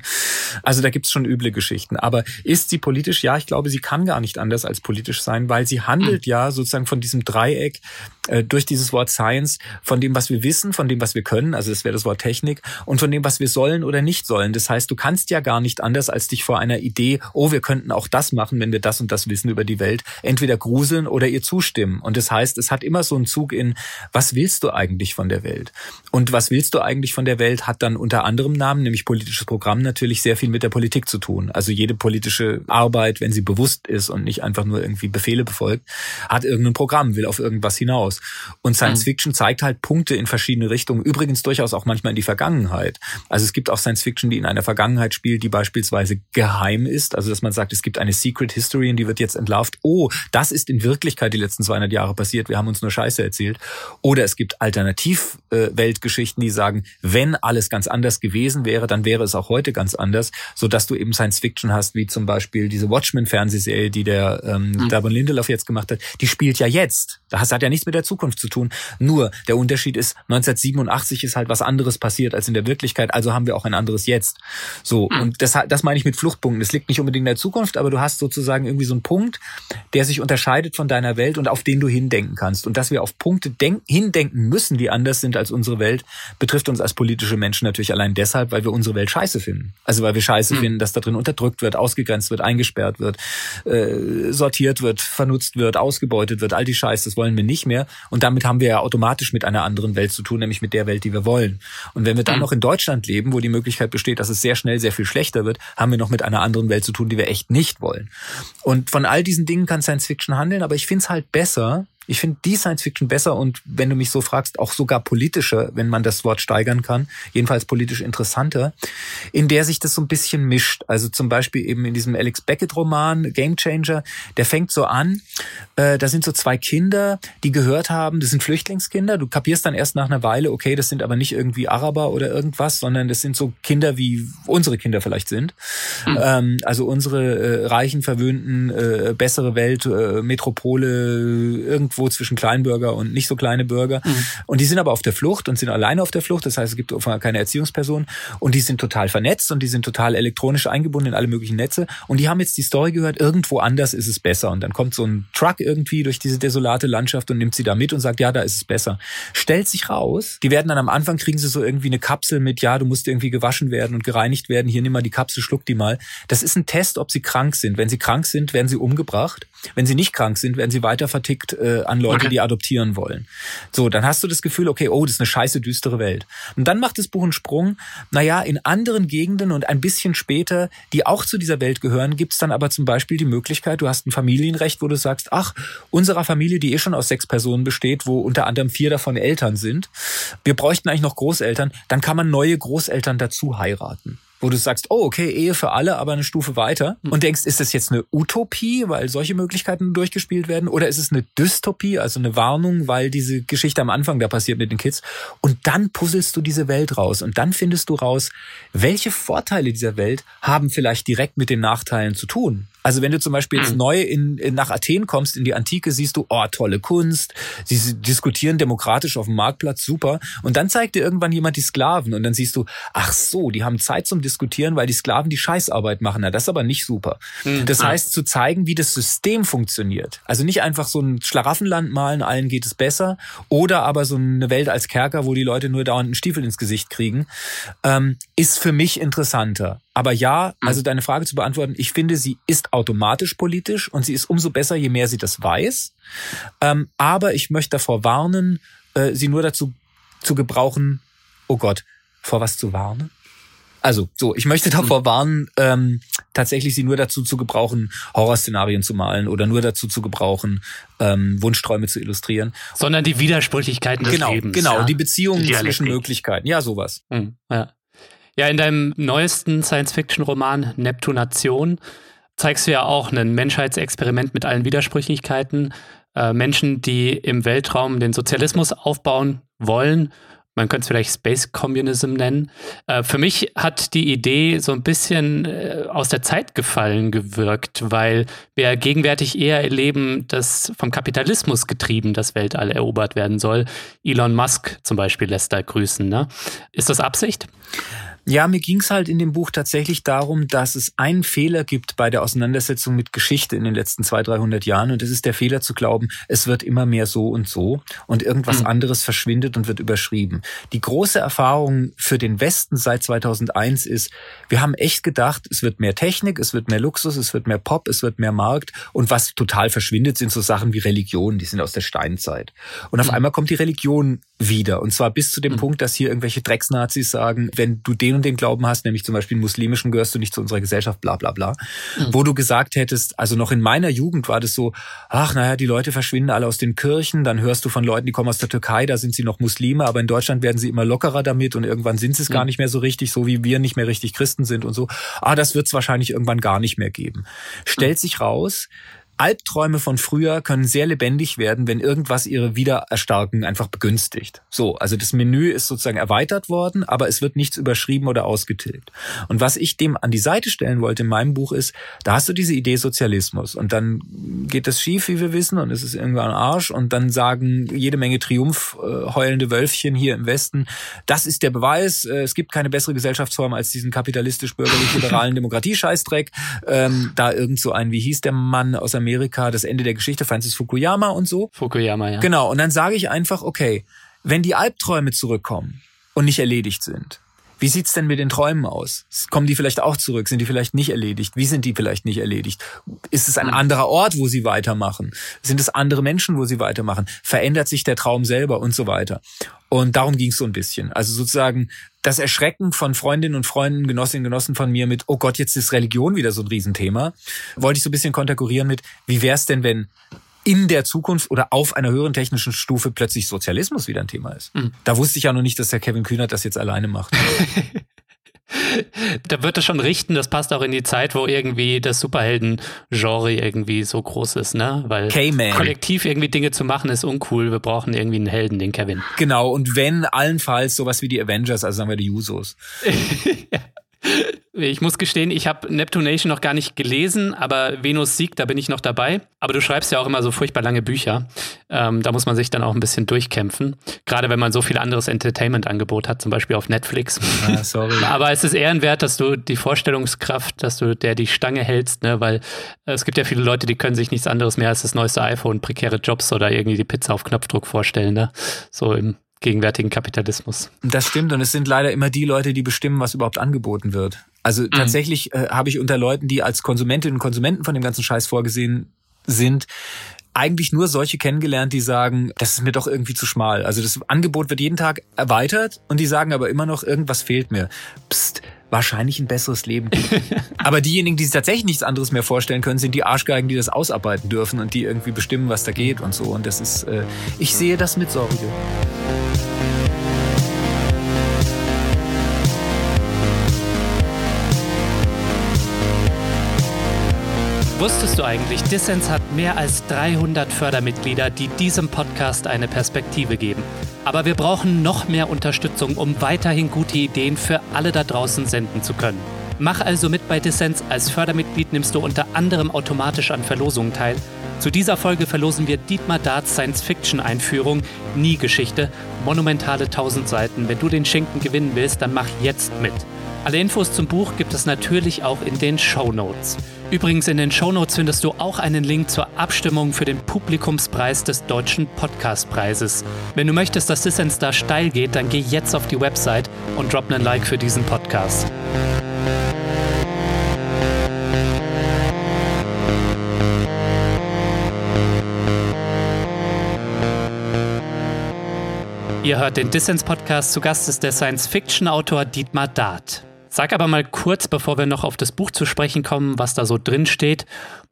Also da gibt's schon üble Geschichten. Aber ist sie politisch? Ja, ich glaube, sie kann gar nicht anders als politisch sein, weil sie handelt mhm. ja sozusagen von diesem Dreieck äh, durch dieses Wort Science, von dem, was wir wissen, von dem, was wir können, also das wäre das Wort Technik, und von dem, was wir sollen oder nicht sollen. Das heißt, du kannst ja gar nicht anders, als dich vor einer Idee, oh, wir könnten auch das machen, wenn wir das und das wissen über die Welt, entweder gruseln oder ihr zustimmen. Und das heißt, es hat immer so einen Zug in, was willst du eigentlich von der Welt? Und was willst du eigentlich von der Welt, hat dann unter anderem Namen, nämlich politisches Programm, natürlich sehr viel mit der Politik zu tun. Also jede politische Arbeit, wenn sie bewusst ist und nicht einfach nur irgendwie Befehle befolgt, hat irgendein Programm, will auf irgendwas hinaus. Und Science mhm. Fiction zeigt halt Punkte in verschiedene Richtungen, übrigens durchaus auch manchmal in die Vergangenheit. Also es gibt auch Science Fiction, die in einer Vergangenheit spielt, die beispielsweise geheim ist. Also dass man sagt, es gibt eine Secret History und die wird jetzt entlarvt. Oh, das ist in Wirklichkeit die letzten 200 Jahre passiert. Wir haben uns nur Scheiße erzählt. Oder es gibt Alternativ-Weltgeschichten, die sagen, wenn alles ganz anders gewesen wäre, dann wäre es auch heute ganz anders, so dass du eben Science Fiction hast, wie zum Beispiel diese Watchmen-Fernsehserie, die der ähm, mhm. Davon Lindelof jetzt gemacht hat. Die spielt ja jetzt. Das hat ja nichts mit der Zukunft zu tun. Nur der Unterschied ist, 1987 ist halt was anderes passiert als in der Wirklichkeit, also haben wir auch ein anderes Jetzt. So, mhm. und das, das meine ich mit Fluchtpunkten. Das liegt nicht unbedingt in der Zukunft, aber du hast sozusagen irgendwie so einen Punkt, der sich unterscheidet von deiner Welt und auf den du hindenken kannst. Und dass wir auf Punkte hindenken müssen, die anders sind als unsere Welt, betrifft uns als politische Menschen natürlich allein deshalb, weil wir unsere Welt scheiße finden. Also weil wir scheiße mhm. finden, dass da drin unterdrückt wird, ausgegrenzt wird, eingesperrt wird, äh, sortiert wird, vernutzt wird, ausgebeutet wird, all die Scheiße, das wollen wir nicht mehr. Und damit haben wir ja automatisch mit einer anderen Welt zu tun, nämlich mit der Welt, die wir wollen. Und wenn wir dann mhm. noch in Deutschland leben, wo die Möglichkeit besteht, dass es sehr schnell sehr viel schlechter wird, haben wir noch mit einer anderen Welt zu tun, die wir echt nicht wollen. Und von all diesen Dingen kann Science Fiction handeln, aber ich finde es halt besser, ich finde die Science Fiction besser und wenn du mich so fragst, auch sogar politischer, wenn man das Wort steigern kann, jedenfalls politisch interessanter, in der sich das so ein bisschen mischt. Also zum Beispiel eben in diesem Alex Beckett-Roman Game Changer, der fängt so an, äh, da sind so zwei Kinder, die gehört haben, das sind Flüchtlingskinder. Du kapierst dann erst nach einer Weile, okay, das sind aber nicht irgendwie Araber oder irgendwas, sondern das sind so Kinder, wie unsere Kinder vielleicht sind. Mhm. Ähm, also unsere äh, reichen, verwöhnten, äh, bessere Welt, äh, Metropole, irgend irgendwo zwischen Kleinbürger und nicht so kleine Bürger. Mhm. Und die sind aber auf der Flucht und sind alleine auf der Flucht. Das heißt, es gibt keine Erziehungsperson. Und die sind total vernetzt und die sind total elektronisch eingebunden in alle möglichen Netze. Und die haben jetzt die Story gehört, irgendwo anders ist es besser. Und dann kommt so ein Truck irgendwie durch diese desolate Landschaft und nimmt sie da mit und sagt, ja, da ist es besser. Stellt sich raus, die werden dann am Anfang kriegen sie so irgendwie eine Kapsel mit, ja, du musst irgendwie gewaschen werden und gereinigt werden. Hier nimm mal die Kapsel, schluck die mal. Das ist ein Test, ob sie krank sind. Wenn sie krank sind, werden sie umgebracht. Wenn sie nicht krank sind, werden sie weiter vertickt äh, an Leute, okay. die adoptieren wollen. So, dann hast du das Gefühl, okay, oh, das ist eine scheiße düstere Welt. Und dann macht das Buch einen Sprung. Naja, in anderen Gegenden und ein bisschen später, die auch zu dieser Welt gehören, gibt's dann aber zum Beispiel die Möglichkeit, du hast ein Familienrecht, wo du sagst, ach, unserer Familie, die eh schon aus sechs Personen besteht, wo unter anderem vier davon Eltern sind, wir bräuchten eigentlich noch Großeltern, dann kann man neue Großeltern dazu heiraten wo du sagst, oh, okay, Ehe für alle, aber eine Stufe weiter hm. und denkst, ist das jetzt eine Utopie, weil solche Möglichkeiten durchgespielt werden oder ist es eine Dystopie, also eine Warnung, weil diese Geschichte am Anfang da passiert mit den Kids und dann puzzelst du diese Welt raus und dann findest du raus, welche Vorteile dieser Welt haben vielleicht direkt mit den Nachteilen zu tun. Also wenn du zum Beispiel jetzt hm. neu in, in, nach Athen kommst, in die Antike, siehst du, oh, tolle Kunst, sie diskutieren demokratisch auf dem Marktplatz, super. Und dann zeigt dir irgendwann jemand die Sklaven und dann siehst du, ach so, die haben Zeit zum Diskutieren, weil die Sklaven die Scheißarbeit machen. Na, das ist aber nicht super. Mhm. Das heißt, zu zeigen, wie das System funktioniert. Also nicht einfach so ein Schlaraffenland malen, allen geht es besser, oder aber so eine Welt als Kerker, wo die Leute nur dauernd einen Stiefel ins Gesicht kriegen, ähm, ist für mich interessanter. Aber ja, hm. also deine Frage zu beantworten, ich finde, sie ist automatisch politisch und sie ist umso besser, je mehr sie das weiß. Ähm, aber ich möchte davor warnen, äh, sie nur dazu zu gebrauchen, oh Gott, vor was zu warnen? Also, so, ich möchte davor hm. warnen, ähm, tatsächlich sie nur dazu zu gebrauchen, Horrorszenarien zu malen oder nur dazu zu gebrauchen, ähm, Wunschträume zu illustrieren. Sondern die Widersprüchlichkeiten des genau, Lebens. Genau, ja? die Beziehungen zwischen Möglichkeiten. Ja, sowas. Mhm, ja. Ja, in deinem neuesten Science-Fiction-Roman Neptunation zeigst du ja auch ein Menschheitsexperiment mit allen Widersprüchlichkeiten. Äh, Menschen, die im Weltraum den Sozialismus aufbauen wollen man könnte es vielleicht Space Communism nennen. Äh, für mich hat die Idee so ein bisschen äh, aus der Zeit gefallen gewirkt, weil wir gegenwärtig eher erleben, dass vom Kapitalismus getrieben das Weltall erobert werden soll. Elon Musk zum Beispiel lässt da grüßen. Ne? Ist das Absicht? Ja, mir ging es halt in dem Buch tatsächlich darum, dass es einen Fehler gibt bei der Auseinandersetzung mit Geschichte in den letzten 200, 300 Jahren. Und das ist der Fehler zu glauben, es wird immer mehr so und so und irgendwas mhm. anderes verschwindet und wird überschrieben. Die große Erfahrung für den Westen seit 2001 ist, wir haben echt gedacht, es wird mehr Technik, es wird mehr Luxus, es wird mehr Pop, es wird mehr Markt. Und was total verschwindet, sind so Sachen wie Religion, die sind aus der Steinzeit. Und auf mhm. einmal kommt die Religion wieder. Und zwar bis zu dem mhm. Punkt, dass hier irgendwelche Drecksnazis sagen, wenn du den und den Glauben hast, nämlich zum Beispiel muslimischen, gehörst du nicht zu unserer Gesellschaft, bla bla bla. Mhm. Wo du gesagt hättest, also noch in meiner Jugend war das so, ach naja, die Leute verschwinden alle aus den Kirchen, dann hörst du von Leuten, die kommen aus der Türkei, da sind sie noch Muslime, aber in Deutschland werden sie immer lockerer damit und irgendwann sind sie es mhm. gar nicht mehr so richtig, so wie wir nicht mehr richtig Christen sind und so. Ah, das wird es wahrscheinlich irgendwann gar nicht mehr geben. Stellt mhm. sich raus, Albträume von früher können sehr lebendig werden, wenn irgendwas ihre Wiedererstarken einfach begünstigt. So, also das Menü ist sozusagen erweitert worden, aber es wird nichts überschrieben oder ausgetilgt. Und was ich dem an die Seite stellen wollte in meinem Buch ist, da hast du diese Idee Sozialismus und dann geht das schief, wie wir wissen, und es ist irgendwann Arsch und dann sagen jede Menge Triumph äh, heulende Wölfchen hier im Westen, das ist der Beweis, äh, es gibt keine bessere Gesellschaftsform als diesen kapitalistisch-bürgerlich-liberalen Demokratiescheißdreck. Ähm, da irgend so ein, wie hieß der Mann aus Amerika, Amerika, das Ende der Geschichte, Francis Fukuyama und so. Fukuyama, ja. Genau, und dann sage ich einfach, okay, wenn die Albträume zurückkommen und nicht erledigt sind, wie sieht's denn mit den Träumen aus? Kommen die vielleicht auch zurück? Sind die vielleicht nicht erledigt? Wie sind die vielleicht nicht erledigt? Ist es ein hm. anderer Ort, wo sie weitermachen? Sind es andere Menschen, wo sie weitermachen? Verändert sich der Traum selber und so weiter? Und darum ging's so ein bisschen. Also sozusagen das Erschrecken von Freundinnen und Freunden, Genossinnen und Genossen von mir mit, oh Gott, jetzt ist Religion wieder so ein Riesenthema, wollte ich so ein bisschen konterkurieren mit, wie wär's denn, wenn in der Zukunft oder auf einer höheren technischen Stufe plötzlich Sozialismus wieder ein Thema ist. Mhm. Da wusste ich ja noch nicht, dass der Kevin Kühnert das jetzt alleine macht. da wird es schon richten, das passt auch in die Zeit, wo irgendwie das Superhelden-Genre irgendwie so groß ist, ne? Weil kollektiv irgendwie Dinge zu machen ist uncool. Wir brauchen irgendwie einen Helden, den Kevin. Genau, und wenn allenfalls sowas wie die Avengers, also sagen wir die Usos. ja. Ich muss gestehen, ich habe Neptunation noch gar nicht gelesen, aber Venus Sieg, da bin ich noch dabei. Aber du schreibst ja auch immer so furchtbar lange Bücher. Ähm, da muss man sich dann auch ein bisschen durchkämpfen. Gerade wenn man so viel anderes Entertainment-Angebot hat, zum Beispiel auf Netflix. Ah, sorry. aber es ist ehrenwert, dass du die Vorstellungskraft, dass du der die Stange hältst, ne? weil es gibt ja viele Leute, die können sich nichts anderes mehr als das neueste iPhone, prekäre Jobs oder irgendwie die Pizza auf Knopfdruck vorstellen. Ne? So im gegenwärtigen Kapitalismus. Das stimmt und es sind leider immer die Leute, die bestimmen, was überhaupt angeboten wird. Also mhm. tatsächlich äh, habe ich unter Leuten, die als Konsumentinnen und Konsumenten von dem ganzen Scheiß vorgesehen sind, eigentlich nur solche kennengelernt, die sagen, das ist mir doch irgendwie zu schmal. Also das Angebot wird jeden Tag erweitert und die sagen aber immer noch, irgendwas fehlt mir. Psst, wahrscheinlich ein besseres Leben. aber diejenigen, die sich tatsächlich nichts anderes mehr vorstellen können, sind die Arschgeigen, die das ausarbeiten dürfen und die irgendwie bestimmen, was da geht und so. Und das ist, äh, ich sehe das mit Sorge. Wusstest du eigentlich, Dissens hat mehr als 300 Fördermitglieder, die diesem Podcast eine Perspektive geben. Aber wir brauchen noch mehr Unterstützung, um weiterhin gute Ideen für alle da draußen senden zu können. Mach also mit bei Dissens. Als Fördermitglied nimmst du unter anderem automatisch an Verlosungen teil. Zu dieser Folge verlosen wir Dietmar Darts Science-Fiction-Einführung, Nie-Geschichte, monumentale 1000 Seiten. Wenn du den Schinken gewinnen willst, dann mach jetzt mit. Alle Infos zum Buch gibt es natürlich auch in den Show Notes. Übrigens in den Shownotes findest du auch einen Link zur Abstimmung für den Publikumspreis des Deutschen Podcastpreises. Wenn du möchtest, dass Dissens da steil geht, dann geh jetzt auf die Website und drop einen Like für diesen Podcast. Ihr hört den Dissens-Podcast. Zu Gast ist der Science-Fiction-Autor Dietmar Dart. Sag aber mal kurz, bevor wir noch auf das Buch zu sprechen kommen, was da so drin steht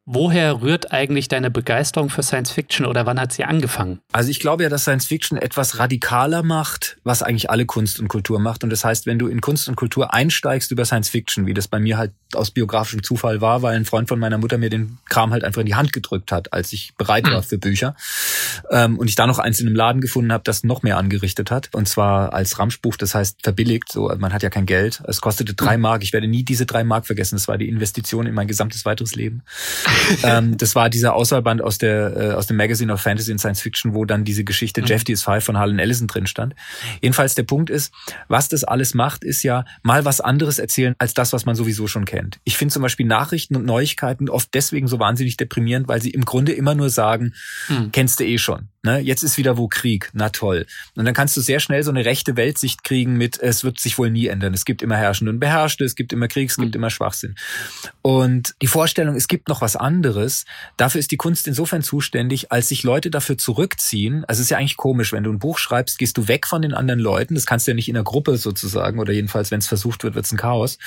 Woher rührt eigentlich deine Begeisterung für Science Fiction oder wann hat sie angefangen? Also ich glaube ja, dass Science Fiction etwas radikaler macht, was eigentlich alle Kunst und Kultur macht. Und das heißt, wenn du in Kunst und Kultur einsteigst über Science Fiction, wie das bei mir halt aus biografischem Zufall war, weil ein Freund von meiner Mutter mir den Kram halt einfach in die Hand gedrückt hat, als ich bereit war für Bücher. Ähm, und ich da noch eins in einem Laden gefunden habe, das noch mehr angerichtet hat. Und zwar als Ramschbuch, das heißt verbilligt. So, man hat ja kein Geld. Es kostete drei Mark. Ich werde nie diese drei Mark vergessen. Das war die Investition in mein gesamtes weiteres Leben. ähm, das war dieser Auswahlband aus der äh, aus dem Magazine of Fantasy and Science Fiction, wo dann diese Geschichte mhm. Jeff is Five von Harlan Ellison drin stand. Jedenfalls der Punkt ist, was das alles macht, ist ja mal was anderes erzählen als das, was man sowieso schon kennt. Ich finde zum Beispiel Nachrichten und Neuigkeiten oft deswegen so wahnsinnig deprimierend, weil sie im Grunde immer nur sagen, mhm. kennst du eh schon. Ne? Jetzt ist wieder wo Krieg. Na toll. Und dann kannst du sehr schnell so eine rechte Weltsicht kriegen mit, es wird sich wohl nie ändern. Es gibt immer Herrschende Beherrschte, es gibt immer Krieg, es gibt mhm. immer Schwachsinn. Und die Vorstellung, es gibt noch was anderes, dafür ist die Kunst insofern zuständig, als sich Leute dafür zurückziehen. Also es ist ja eigentlich komisch, wenn du ein Buch schreibst, gehst du weg von den anderen Leuten. Das kannst du ja nicht in der Gruppe sozusagen, oder jedenfalls, wenn es versucht wird, wird es ein Chaos.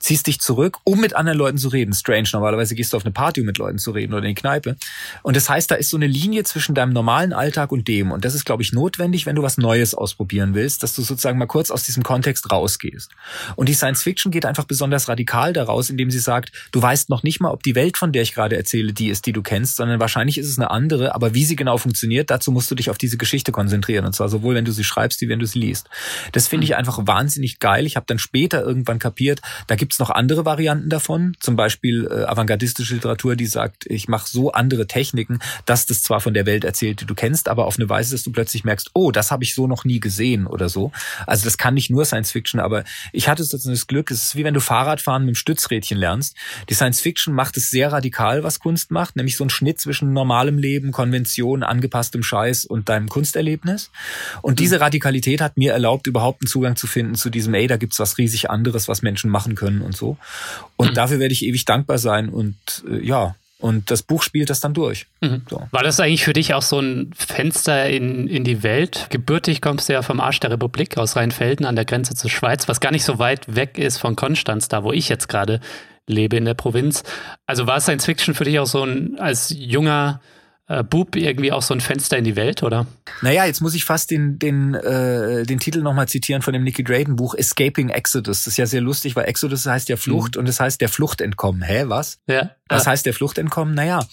Ziehst dich zurück, um mit anderen Leuten zu reden. Strange. Normalerweise gehst du auf eine Party, um mit Leuten zu reden oder in die Kneipe. Und das heißt, da ist so eine Linie zwischen deinem normalen Alltag und dem. Und das ist, glaube ich, notwendig, wenn du was Neues ausprobieren willst, dass du sozusagen mal kurz aus diesem Kontext rausgehst. Und die Science Fiction geht einfach besonders radikal daraus, indem sie sagt, du weißt noch nicht mal, ob die Welt, von der ich gerade erzähle, die ist, die du kennst, sondern wahrscheinlich ist es eine andere. Aber wie sie genau funktioniert, dazu musst du dich auf diese Geschichte konzentrieren. Und zwar sowohl, wenn du sie schreibst, wie wenn du sie liest. Das finde ich einfach wahnsinnig geil. Ich habe dann später irgendwann kapiert, da gibt's noch andere Varianten davon. Zum Beispiel äh, avantgardistische Literatur, die sagt, ich mache so andere Techniken, dass das zwar von der Welt erzählt, die du kennst, aber auf eine Weise, dass du plötzlich merkst, oh, das habe ich so noch nie gesehen oder so. Also das kann nicht nur Science Fiction, aber ich hatte sozusagen das Glück, es ist wie wenn du Fahrradfahren mit dem Stützrädchen lernst. Die Science Fiction macht es sehr radikal, was Kunst macht, nämlich so ein Schnitt zwischen normalem Leben, Konvention, angepasstem Scheiß und deinem Kunsterlebnis. Und diese mhm. Radikalität hat mir erlaubt, überhaupt einen Zugang zu finden zu diesem, ey, da gibt's was riesig anderes, was Menschen machen können und so. Und mhm. dafür werde ich ewig dankbar sein und äh, ja, und das Buch spielt das dann durch. Mhm. So. War das eigentlich für dich auch so ein Fenster in, in die Welt? Gebürtig kommst du ja vom Arsch der Republik aus Rheinfelden an der Grenze zur Schweiz, was gar nicht so weit weg ist von Konstanz, da wo ich jetzt gerade lebe in der Provinz. Also war Science Fiction für dich auch so ein als junger äh, Bub irgendwie auch so ein Fenster in die Welt, oder? Naja, jetzt muss ich fast den, den, äh, den Titel nochmal zitieren von dem Nicky Drayden Buch Escaping Exodus. Das ist ja sehr lustig, weil Exodus heißt ja Flucht mhm. und das heißt der Flucht entkommen. Hä, was? Ja. Was ja. heißt der Flucht entkommen? Naja,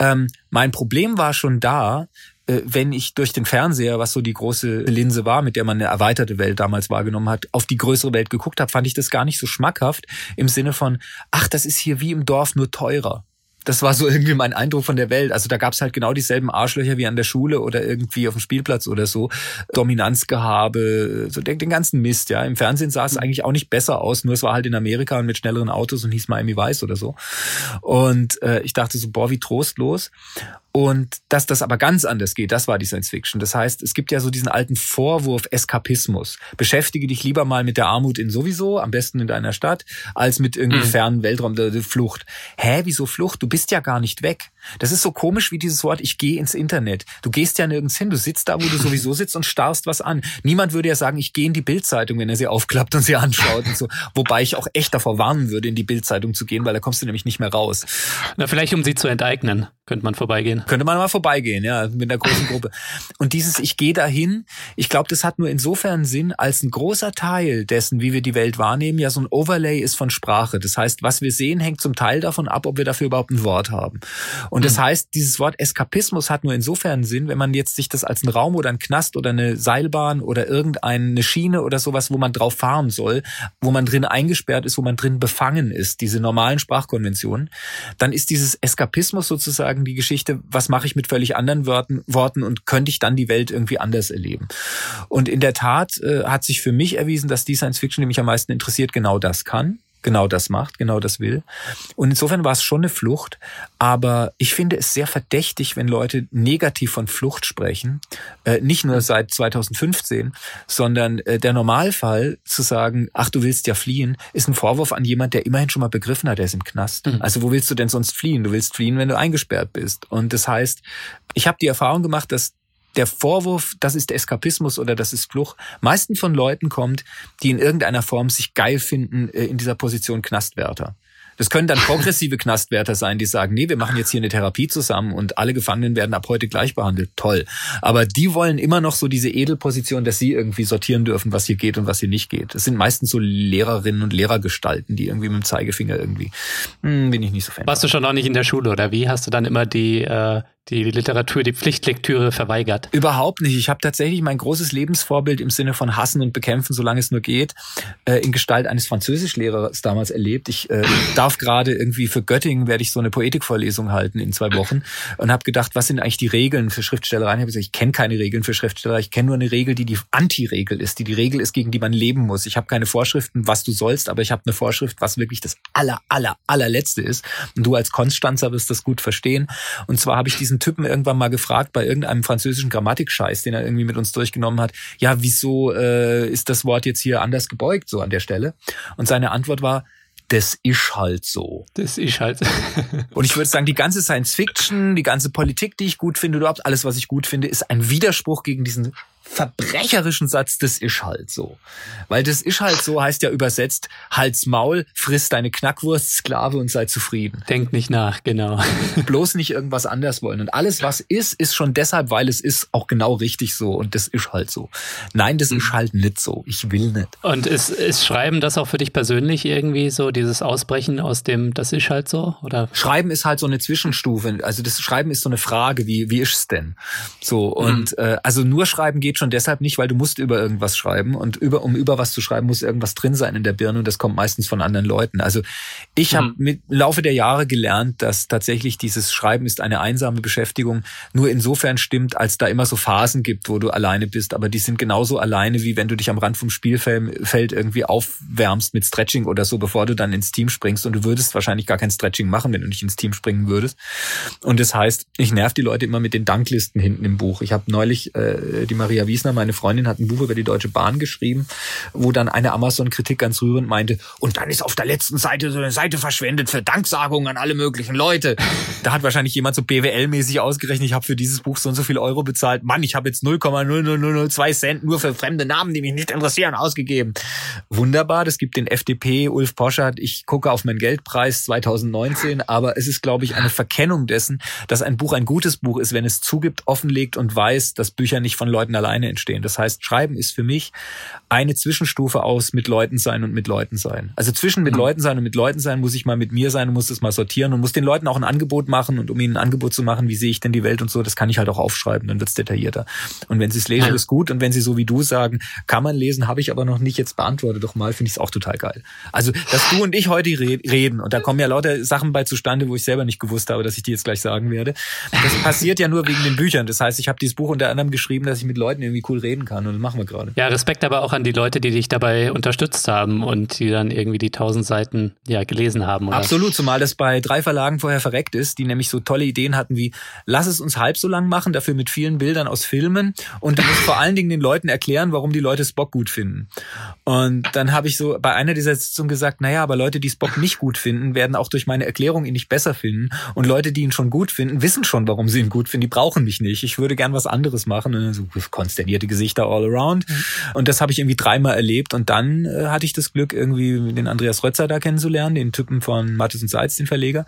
ähm, mein Problem war schon da, äh, wenn ich durch den Fernseher, was so die große Linse war, mit der man eine erweiterte Welt damals wahrgenommen hat, auf die größere Welt geguckt habe, fand ich das gar nicht so schmackhaft im Sinne von, ach, das ist hier wie im Dorf nur teurer das war so irgendwie mein Eindruck von der Welt. Also da gab's halt genau dieselben Arschlöcher wie an der Schule oder irgendwie auf dem Spielplatz oder so. Dominanzgehabe, so den, den ganzen Mist, ja. Im Fernsehen sah es mhm. eigentlich auch nicht besser aus, nur es war halt in Amerika und mit schnelleren Autos und hieß Miami Vice oder so. Und äh, ich dachte so, boah, wie trostlos. Und dass das aber ganz anders geht, das war die Science Fiction. Das heißt, es gibt ja so diesen alten Vorwurf Eskapismus. Beschäftige dich lieber mal mit der Armut in sowieso, am besten in deiner Stadt, als mit irgendwie mhm. fernen Weltraum der, der Flucht. Hä, wieso Flucht? Du bist ja gar nicht weg. Das ist so komisch wie dieses Wort, ich gehe ins Internet. Du gehst ja nirgends hin, du sitzt da, wo du sowieso sitzt und starrst was an. Niemand würde ja sagen, ich gehe in die Bildzeitung, wenn er sie aufklappt und sie anschaut und so. Wobei ich auch echt davor warnen würde, in die Bildzeitung zu gehen, weil da kommst du nämlich nicht mehr raus. Na, vielleicht um sie zu enteignen, könnte man vorbeigehen. Könnte man mal vorbeigehen, ja, mit einer großen Gruppe. Und dieses Ich gehe dahin, ich glaube, das hat nur insofern Sinn, als ein großer Teil dessen, wie wir die Welt wahrnehmen, ja so ein Overlay ist von Sprache. Das heißt, was wir sehen, hängt zum Teil davon ab, ob wir dafür überhaupt ein Wort haben. Und das mhm. heißt, dieses Wort Eskapismus hat nur insofern Sinn, wenn man jetzt sich das als ein Raum oder ein Knast oder eine Seilbahn oder irgendeine Schiene oder sowas, wo man drauf fahren soll, wo man drin eingesperrt ist, wo man drin befangen ist, diese normalen Sprachkonventionen, dann ist dieses Eskapismus sozusagen die Geschichte, was mache ich mit völlig anderen Worten, Worten und könnte ich dann die Welt irgendwie anders erleben. Und in der Tat äh, hat sich für mich erwiesen, dass die Science Fiction, die mich am meisten interessiert, genau das kann genau das macht, genau das will. Und insofern war es schon eine Flucht, aber ich finde es sehr verdächtig, wenn Leute negativ von Flucht sprechen, äh, nicht nur seit 2015, sondern äh, der Normalfall zu sagen, ach du willst ja fliehen, ist ein Vorwurf an jemand, der immerhin schon mal begriffen hat, er ist im Knast. Mhm. Also wo willst du denn sonst fliehen? Du willst fliehen, wenn du eingesperrt bist. Und das heißt, ich habe die Erfahrung gemacht, dass der Vorwurf, das ist Eskapismus oder das ist Fluch, meistens von Leuten kommt, die in irgendeiner Form sich geil finden äh, in dieser Position Knastwärter. Das können dann progressive Knastwärter sein, die sagen, nee, wir machen jetzt hier eine Therapie zusammen und alle Gefangenen werden ab heute gleich behandelt. Toll. Aber die wollen immer noch so diese Edelposition, dass sie irgendwie sortieren dürfen, was hier geht und was hier nicht geht. Das sind meistens so Lehrerinnen und Lehrergestalten, die irgendwie mit dem Zeigefinger irgendwie, hm, bin ich nicht so fan. Warst du schon noch nicht in der Schule oder wie? Hast du dann immer die, äh, die Literatur, die Pflichtlektüre verweigert? Überhaupt nicht. Ich habe tatsächlich mein großes Lebensvorbild im Sinne von hassen und bekämpfen, solange es nur geht, äh, in Gestalt eines Französischlehrers damals erlebt. Ich äh, darf gerade irgendwie für Göttingen werde ich so eine Poetikvorlesung halten in zwei Wochen und habe gedacht, was sind eigentlich die Regeln für Schriftstellerei? Ich habe gesagt, ich kenne keine Regeln für Schriftsteller. Ich kenne nur eine Regel, die die Anti-Regel ist, die die Regel ist, gegen die man leben muss. Ich habe keine Vorschriften, was du sollst, aber ich habe eine Vorschrift, was wirklich das aller, aller, allerletzte ist. Und du als Konstanzer wirst das gut verstehen. Und zwar habe ich diesen diesen Typen irgendwann mal gefragt bei irgendeinem französischen Grammatikscheiß, den er irgendwie mit uns durchgenommen hat, ja, wieso äh, ist das Wort jetzt hier anders gebeugt, so an der Stelle? Und seine Antwort war, das ist halt so. Das ist halt. und ich würde sagen, die ganze Science Fiction, die ganze Politik, die ich gut finde, überhaupt alles, was ich gut finde, ist ein Widerspruch gegen diesen verbrecherischen Satz, das ist halt so. Weil das ist halt so heißt ja übersetzt, Hals Maul, friss deine Knackwurst, Sklave und sei zufrieden. Denk nicht nach, genau. Bloß nicht irgendwas anders wollen. Und alles, was ist, ist schon deshalb, weil es ist, auch genau richtig so. Und das ist halt so. Nein, das ist halt nicht so. Ich will nicht. Und ist, ist Schreiben das auch für dich persönlich irgendwie so, dieses Ausbrechen aus dem, das ist halt so? Oder? Schreiben ist halt so eine Zwischenstufe. Also das Schreiben ist so eine Frage, wie, wie ist es denn? So, und mhm. äh, also nur schreiben geht schon deshalb nicht, weil du musst über irgendwas schreiben und über, um über was zu schreiben, muss irgendwas drin sein in der Birne und das kommt meistens von anderen Leuten. Also ich mhm. habe mit im Laufe der Jahre gelernt, dass tatsächlich dieses Schreiben ist eine einsame Beschäftigung nur insofern stimmt, als da immer so Phasen gibt, wo du alleine bist, aber die sind genauso alleine, wie wenn du dich am Rand vom Spielfeld irgendwie aufwärmst mit Stretching oder so, bevor du dann ins Team springst und du würdest wahrscheinlich gar kein Stretching machen, wenn du nicht ins Team springen würdest. Und das heißt, ich nerv die Leute immer mit den Danklisten hinten im Buch. Ich habe neulich äh, die Maria Wiesner, meine Freundin, hat ein Buch über die Deutsche Bahn geschrieben, wo dann eine Amazon-Kritik ganz rührend meinte, und dann ist auf der letzten Seite so eine Seite verschwendet für Danksagungen an alle möglichen Leute. Da hat wahrscheinlich jemand so BWL-mäßig ausgerechnet, ich habe für dieses Buch so und so viel Euro bezahlt. Mann, ich habe jetzt 0,00002 Cent nur für fremde Namen, die mich nicht interessieren, ausgegeben. Wunderbar, das gibt den FDP, Ulf Poschert, ich gucke auf meinen Geldpreis 2019, aber es ist, glaube ich, eine Verkennung dessen, dass ein Buch ein gutes Buch ist, wenn es zugibt, offenlegt und weiß, dass Bücher nicht von Leuten alleine entstehen. Das heißt, Schreiben ist für mich eine Zwischenstufe aus mit Leuten sein und mit Leuten sein. Also zwischen mit mhm. Leuten sein und mit Leuten sein muss ich mal mit mir sein und muss das mal sortieren und muss den Leuten auch ein Angebot machen und um ihnen ein Angebot zu machen, wie sehe ich denn die Welt und so, das kann ich halt auch aufschreiben, dann wird's detaillierter. Und wenn sie es lesen, ja. ist gut und wenn sie so wie du sagen, kann man lesen, habe ich aber noch nicht jetzt beantworte doch mal, finde ich es auch total geil. Also, dass du und ich heute reden und da kommen ja lauter Sachen bei zustande, wo ich selber nicht gewusst habe, dass ich die jetzt gleich sagen werde. Das passiert ja nur wegen den Büchern. Das heißt, ich habe dieses Buch unter anderem geschrieben, dass ich mit Leuten irgendwie cool reden kann und das machen wir gerade. Ja, Respekt aber auch an die Leute, die dich dabei unterstützt haben und die dann irgendwie die tausend Seiten ja gelesen haben. Oder? Absolut, zumal das bei drei Verlagen vorher verreckt ist, die nämlich so tolle Ideen hatten wie, lass es uns halb so lang machen, dafür mit vielen Bildern aus Filmen und du musst vor allen Dingen den Leuten erklären, warum die Leute Spock gut finden. Und dann habe ich so bei einer dieser Sitzungen gesagt, naja, aber Leute, die Spock nicht gut finden, werden auch durch meine Erklärung ihn nicht besser finden. Und Leute, die ihn schon gut finden, wissen schon, warum sie ihn gut finden. Die brauchen mich nicht. Ich würde gern was anderes machen. So konsternierte Gesichter all around. Mhm. Und das habe ich irgendwie dreimal erlebt. Und dann äh, hatte ich das Glück, irgendwie den Andreas Rötzer da kennenzulernen, den Typen von Mattes und Seitz, den Verleger.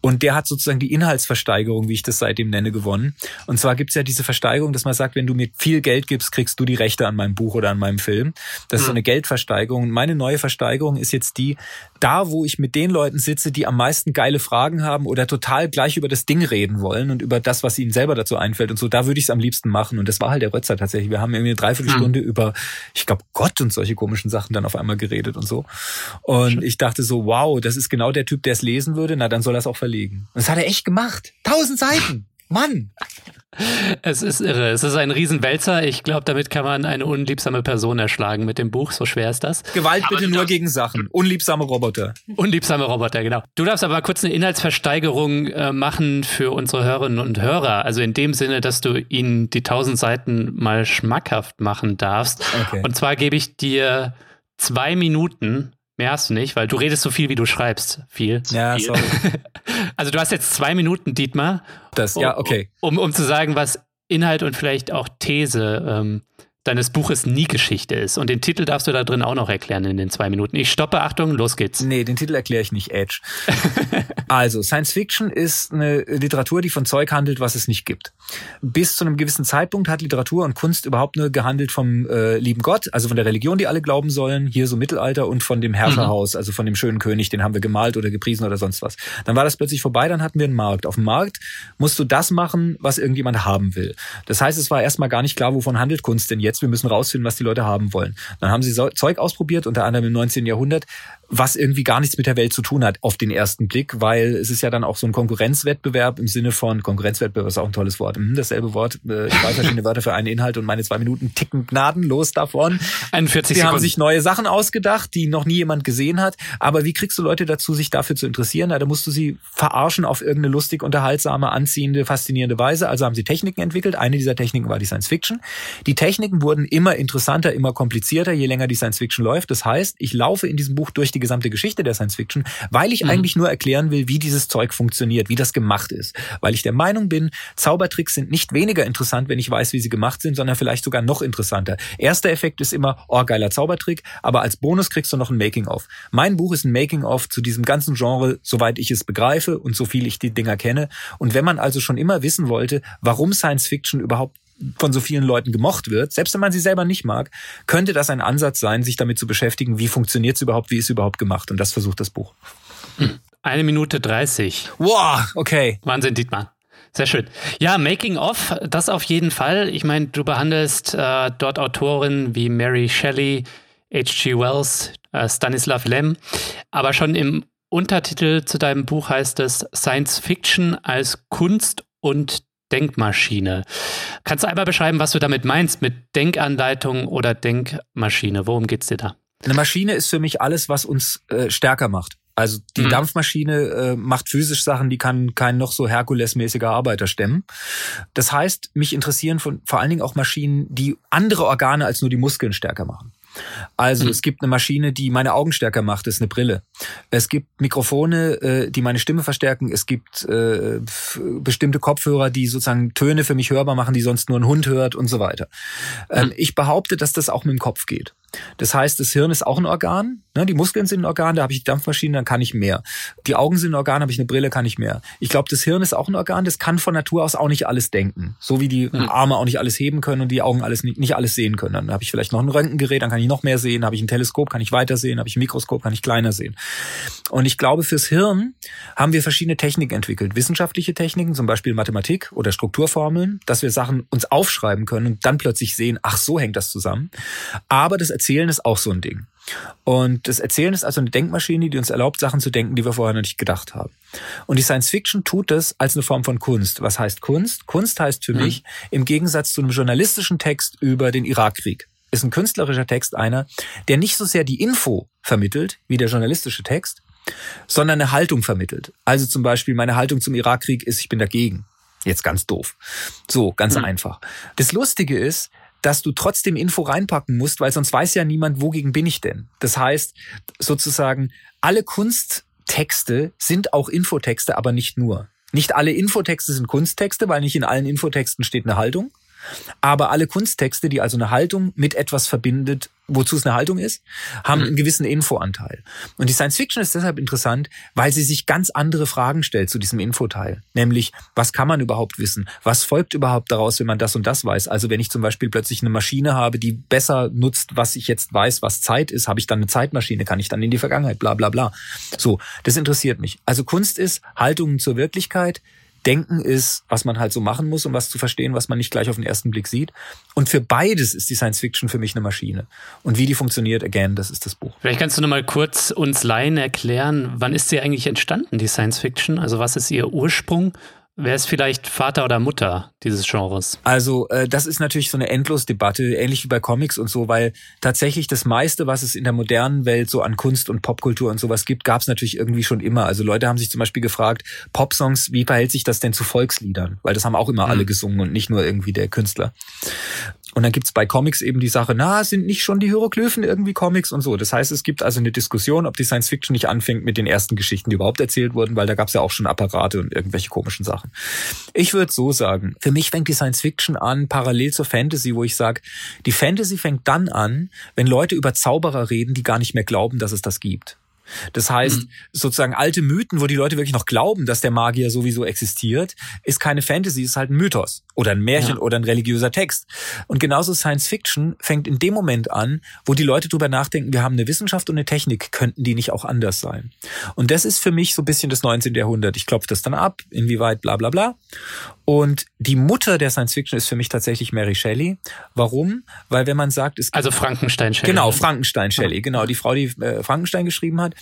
Und der hat sozusagen die Inhaltsversteigerung, wie ich das seitdem nenne, gewonnen. Und zwar gibt es ja diese Versteigerung, dass man sagt, wenn du mir viel Geld gibst, kriegst du die Rechte an meinem Buch oder an meinem Film. Das ist so mhm. eine Geldversteigerung. Und meine neue Versteigerung ist jetzt die, da wo ich mit den Leuten sitze, die am meisten geile Fragen haben oder total gleich über das Ding reden wollen und über das, was ihnen selber dazu einfällt und so, da würde ich es am liebsten machen. Und das war halt der Rötzer tatsächlich. Wir haben irgendwie eine Dreiviertelstunde hm. über, ich glaube, Gott und solche komischen Sachen dann auf einmal geredet und so. Und Schön. ich dachte so, wow, das ist genau der Typ, der es lesen würde. Na, dann soll er es auch verlegen. Und das hat er echt gemacht. Tausend Seiten. Mann! Es ist irre. Es ist ein Riesenwälzer. Ich glaube, damit kann man eine unliebsame Person erschlagen mit dem Buch. So schwer ist das. Gewalt aber bitte nur gegen Sachen. Unliebsame Roboter. Unliebsame Roboter, genau. Du darfst aber kurz eine Inhaltsversteigerung äh, machen für unsere Hörerinnen und Hörer. Also in dem Sinne, dass du ihnen die tausend Seiten mal schmackhaft machen darfst. Okay. Und zwar gebe ich dir zwei Minuten Mehr hast du nicht, weil du redest so viel, wie du schreibst. Viel. Ja, viel. sorry. Also du hast jetzt zwei Minuten, Dietmar. Das, ja, okay. Um, um zu sagen, was Inhalt und vielleicht auch These ähm, deines Buches nie Geschichte ist. Und den Titel darfst du da drin auch noch erklären in den zwei Minuten. Ich stoppe, Achtung, los geht's. Nee, den Titel erkläre ich nicht, Edge. also, Science Fiction ist eine Literatur, die von Zeug handelt, was es nicht gibt. Bis zu einem gewissen Zeitpunkt hat Literatur und Kunst überhaupt nur gehandelt vom äh, lieben Gott, also von der Religion, die alle glauben sollen, hier so Mittelalter und von dem Herrscherhaus, mhm. also von dem schönen König, den haben wir gemalt oder gepriesen oder sonst was. Dann war das plötzlich vorbei, dann hatten wir einen Markt. Auf dem Markt musst du das machen, was irgendjemand haben will. Das heißt, es war erstmal gar nicht klar, wovon handelt Kunst denn jetzt. Wir müssen rausfinden, was die Leute haben wollen. Dann haben sie Zeug ausprobiert, unter anderem im 19. Jahrhundert, was irgendwie gar nichts mit der Welt zu tun hat auf den ersten Blick, weil es ist ja dann auch so ein Konkurrenzwettbewerb im Sinne von Konkurrenzwettbewerb ist auch ein tolles Wort. Hm, dasselbe Wort, äh, zwei verschiedene Wörter für einen Inhalt und meine zwei Minuten ticken gnadenlos davon. 41 Sie Sekunden. haben sich neue Sachen ausgedacht, die noch nie jemand gesehen hat. Aber wie kriegst du Leute dazu, sich dafür zu interessieren? Na, da musst du sie verarschen auf irgendeine lustig, unterhaltsame, anziehende, faszinierende Weise. Also haben sie Techniken entwickelt. Eine dieser Techniken war die Science Fiction. Die Techniken wurden immer interessanter, immer komplizierter, je länger die Science Fiction läuft. Das heißt, ich laufe in diesem Buch durch die gesamte Geschichte der Science Fiction, weil ich mhm. eigentlich nur erklären will, wie dieses Zeug funktioniert, wie das gemacht ist. Weil ich der Meinung bin, Zaubertricks sind nicht weniger interessant, wenn ich weiß, wie sie gemacht sind, sondern vielleicht sogar noch interessanter. Erster Effekt ist immer, oh, geiler Zaubertrick, aber als Bonus kriegst du noch ein Making-of. Mein Buch ist ein Making-of zu diesem ganzen Genre, soweit ich es begreife und so viel ich die Dinger kenne. Und wenn man also schon immer wissen wollte, warum Science Fiction überhaupt von so vielen Leuten gemocht wird, selbst wenn man sie selber nicht mag, könnte das ein Ansatz sein, sich damit zu beschäftigen, wie funktioniert es überhaupt, wie ist es überhaupt gemacht. Und das versucht das Buch. Eine Minute dreißig. Wow, okay. Wahnsinn, Dietmar. Sehr schön. Ja, Making of, das auf jeden Fall. Ich meine, du behandelst äh, dort Autoren wie Mary Shelley, H.G. Wells, äh, Stanislav Lem, aber schon im Untertitel zu deinem Buch heißt es Science Fiction als Kunst und Denkmaschine. Kannst du einmal beschreiben, was du damit meinst mit Denkanleitung oder Denkmaschine? Worum geht es dir da? Eine Maschine ist für mich alles, was uns äh, stärker macht. Also die mhm. Dampfmaschine äh, macht physisch Sachen, die kann kein noch so Herkulesmäßiger Arbeiter stemmen. Das heißt, mich interessieren von, vor allen Dingen auch Maschinen, die andere Organe als nur die Muskeln stärker machen. Also mhm. es gibt eine Maschine, die meine Augen stärker macht, das ist eine Brille. Es gibt Mikrofone, äh, die meine Stimme verstärken. Es gibt äh, bestimmte Kopfhörer, die sozusagen Töne für mich hörbar machen, die sonst nur ein Hund hört und so weiter. Ähm, mhm. Ich behaupte, dass das auch mit dem Kopf geht. Das heißt, das Hirn ist auch ein Organ. Ne? Die Muskeln sind ein Organ, da habe ich die Dampfmaschine, dann kann ich mehr. Die Augen sind ein Organ, habe ich eine Brille, kann ich mehr. Ich glaube, das Hirn ist auch ein Organ, das kann von Natur aus auch nicht alles denken. So wie die mhm. Arme auch nicht alles heben können und die Augen alles nicht, nicht alles sehen können. Dann habe ich vielleicht noch ein Röntgengerät, dann kann ich noch mehr sehen. Habe ich ein Teleskop, kann ich weiter sehen. Habe ich ein Mikroskop, kann ich kleiner sehen. Und ich glaube, fürs Hirn haben wir verschiedene Techniken entwickelt. Wissenschaftliche Techniken, zum Beispiel Mathematik oder Strukturformeln, dass wir Sachen uns aufschreiben können und dann plötzlich sehen, ach, so hängt das zusammen. Aber das Erzählen ist auch so ein Ding. Und das Erzählen ist also eine Denkmaschine, die uns erlaubt, Sachen zu denken, die wir vorher noch nicht gedacht haben. Und die Science Fiction tut das als eine Form von Kunst. Was heißt Kunst? Kunst heißt für mhm. mich im Gegensatz zu einem journalistischen Text über den Irakkrieg ist ein künstlerischer Text einer, der nicht so sehr die Info vermittelt wie der journalistische Text, sondern eine Haltung vermittelt. Also zum Beispiel meine Haltung zum Irakkrieg ist, ich bin dagegen. Jetzt ganz doof. So, ganz mhm. einfach. Das Lustige ist, dass du trotzdem Info reinpacken musst, weil sonst weiß ja niemand, wogegen bin ich denn. Das heißt, sozusagen, alle Kunsttexte sind auch Infotexte, aber nicht nur. Nicht alle Infotexte sind Kunsttexte, weil nicht in allen Infotexten steht eine Haltung. Aber alle Kunsttexte, die also eine Haltung mit etwas verbindet, wozu es eine Haltung ist, haben mhm. einen gewissen Infoanteil. Und die Science Fiction ist deshalb interessant, weil sie sich ganz andere Fragen stellt zu diesem Infoteil. Nämlich, was kann man überhaupt wissen? Was folgt überhaupt daraus, wenn man das und das weiß? Also wenn ich zum Beispiel plötzlich eine Maschine habe, die besser nutzt, was ich jetzt weiß, was Zeit ist, habe ich dann eine Zeitmaschine, kann ich dann in die Vergangenheit, bla bla bla. So, das interessiert mich. Also Kunst ist Haltungen zur Wirklichkeit, Denken ist, was man halt so machen muss, um was zu verstehen, was man nicht gleich auf den ersten Blick sieht. Und für beides ist die Science Fiction für mich eine Maschine. Und wie die funktioniert, again, das ist das Buch. Vielleicht kannst du noch mal kurz uns Laien erklären, wann ist sie eigentlich entstanden, die Science Fiction? Also was ist ihr Ursprung Wer ist vielleicht Vater oder Mutter dieses Genres? Also äh, das ist natürlich so eine Endlosdebatte, ähnlich wie bei Comics und so, weil tatsächlich das meiste, was es in der modernen Welt so an Kunst und Popkultur und sowas gibt, gab es natürlich irgendwie schon immer. Also Leute haben sich zum Beispiel gefragt, Popsongs, wie verhält sich das denn zu Volksliedern? Weil das haben auch immer mhm. alle gesungen und nicht nur irgendwie der Künstler. Und dann gibt's bei Comics eben die Sache, na, sind nicht schon die Hieroglyphen irgendwie Comics und so. Das heißt, es gibt also eine Diskussion, ob die Science Fiction nicht anfängt mit den ersten Geschichten, die überhaupt erzählt wurden, weil da gab's ja auch schon Apparate und irgendwelche komischen Sachen. Ich würde so sagen, für mich fängt die Science Fiction an, parallel zur Fantasy, wo ich sage, die Fantasy fängt dann an, wenn Leute über Zauberer reden, die gar nicht mehr glauben, dass es das gibt. Das heißt, mhm. sozusagen alte Mythen, wo die Leute wirklich noch glauben, dass der Magier sowieso existiert, ist keine Fantasy, ist halt ein Mythos oder ein Märchen ja. oder ein religiöser Text. Und genauso Science Fiction fängt in dem Moment an, wo die Leute drüber nachdenken, wir haben eine Wissenschaft und eine Technik, könnten die nicht auch anders sein? Und das ist für mich so ein bisschen das 19. Jahrhundert. Ich klopfe das dann ab, inwieweit bla bla bla. Und die Mutter der Science Fiction ist für mich tatsächlich Mary Shelley. Warum? Weil wenn man sagt, es gibt Also Frankenstein Shelley. Genau, Frankenstein Shelley, genau, die Frau, die äh, Frankenstein geschrieben hat.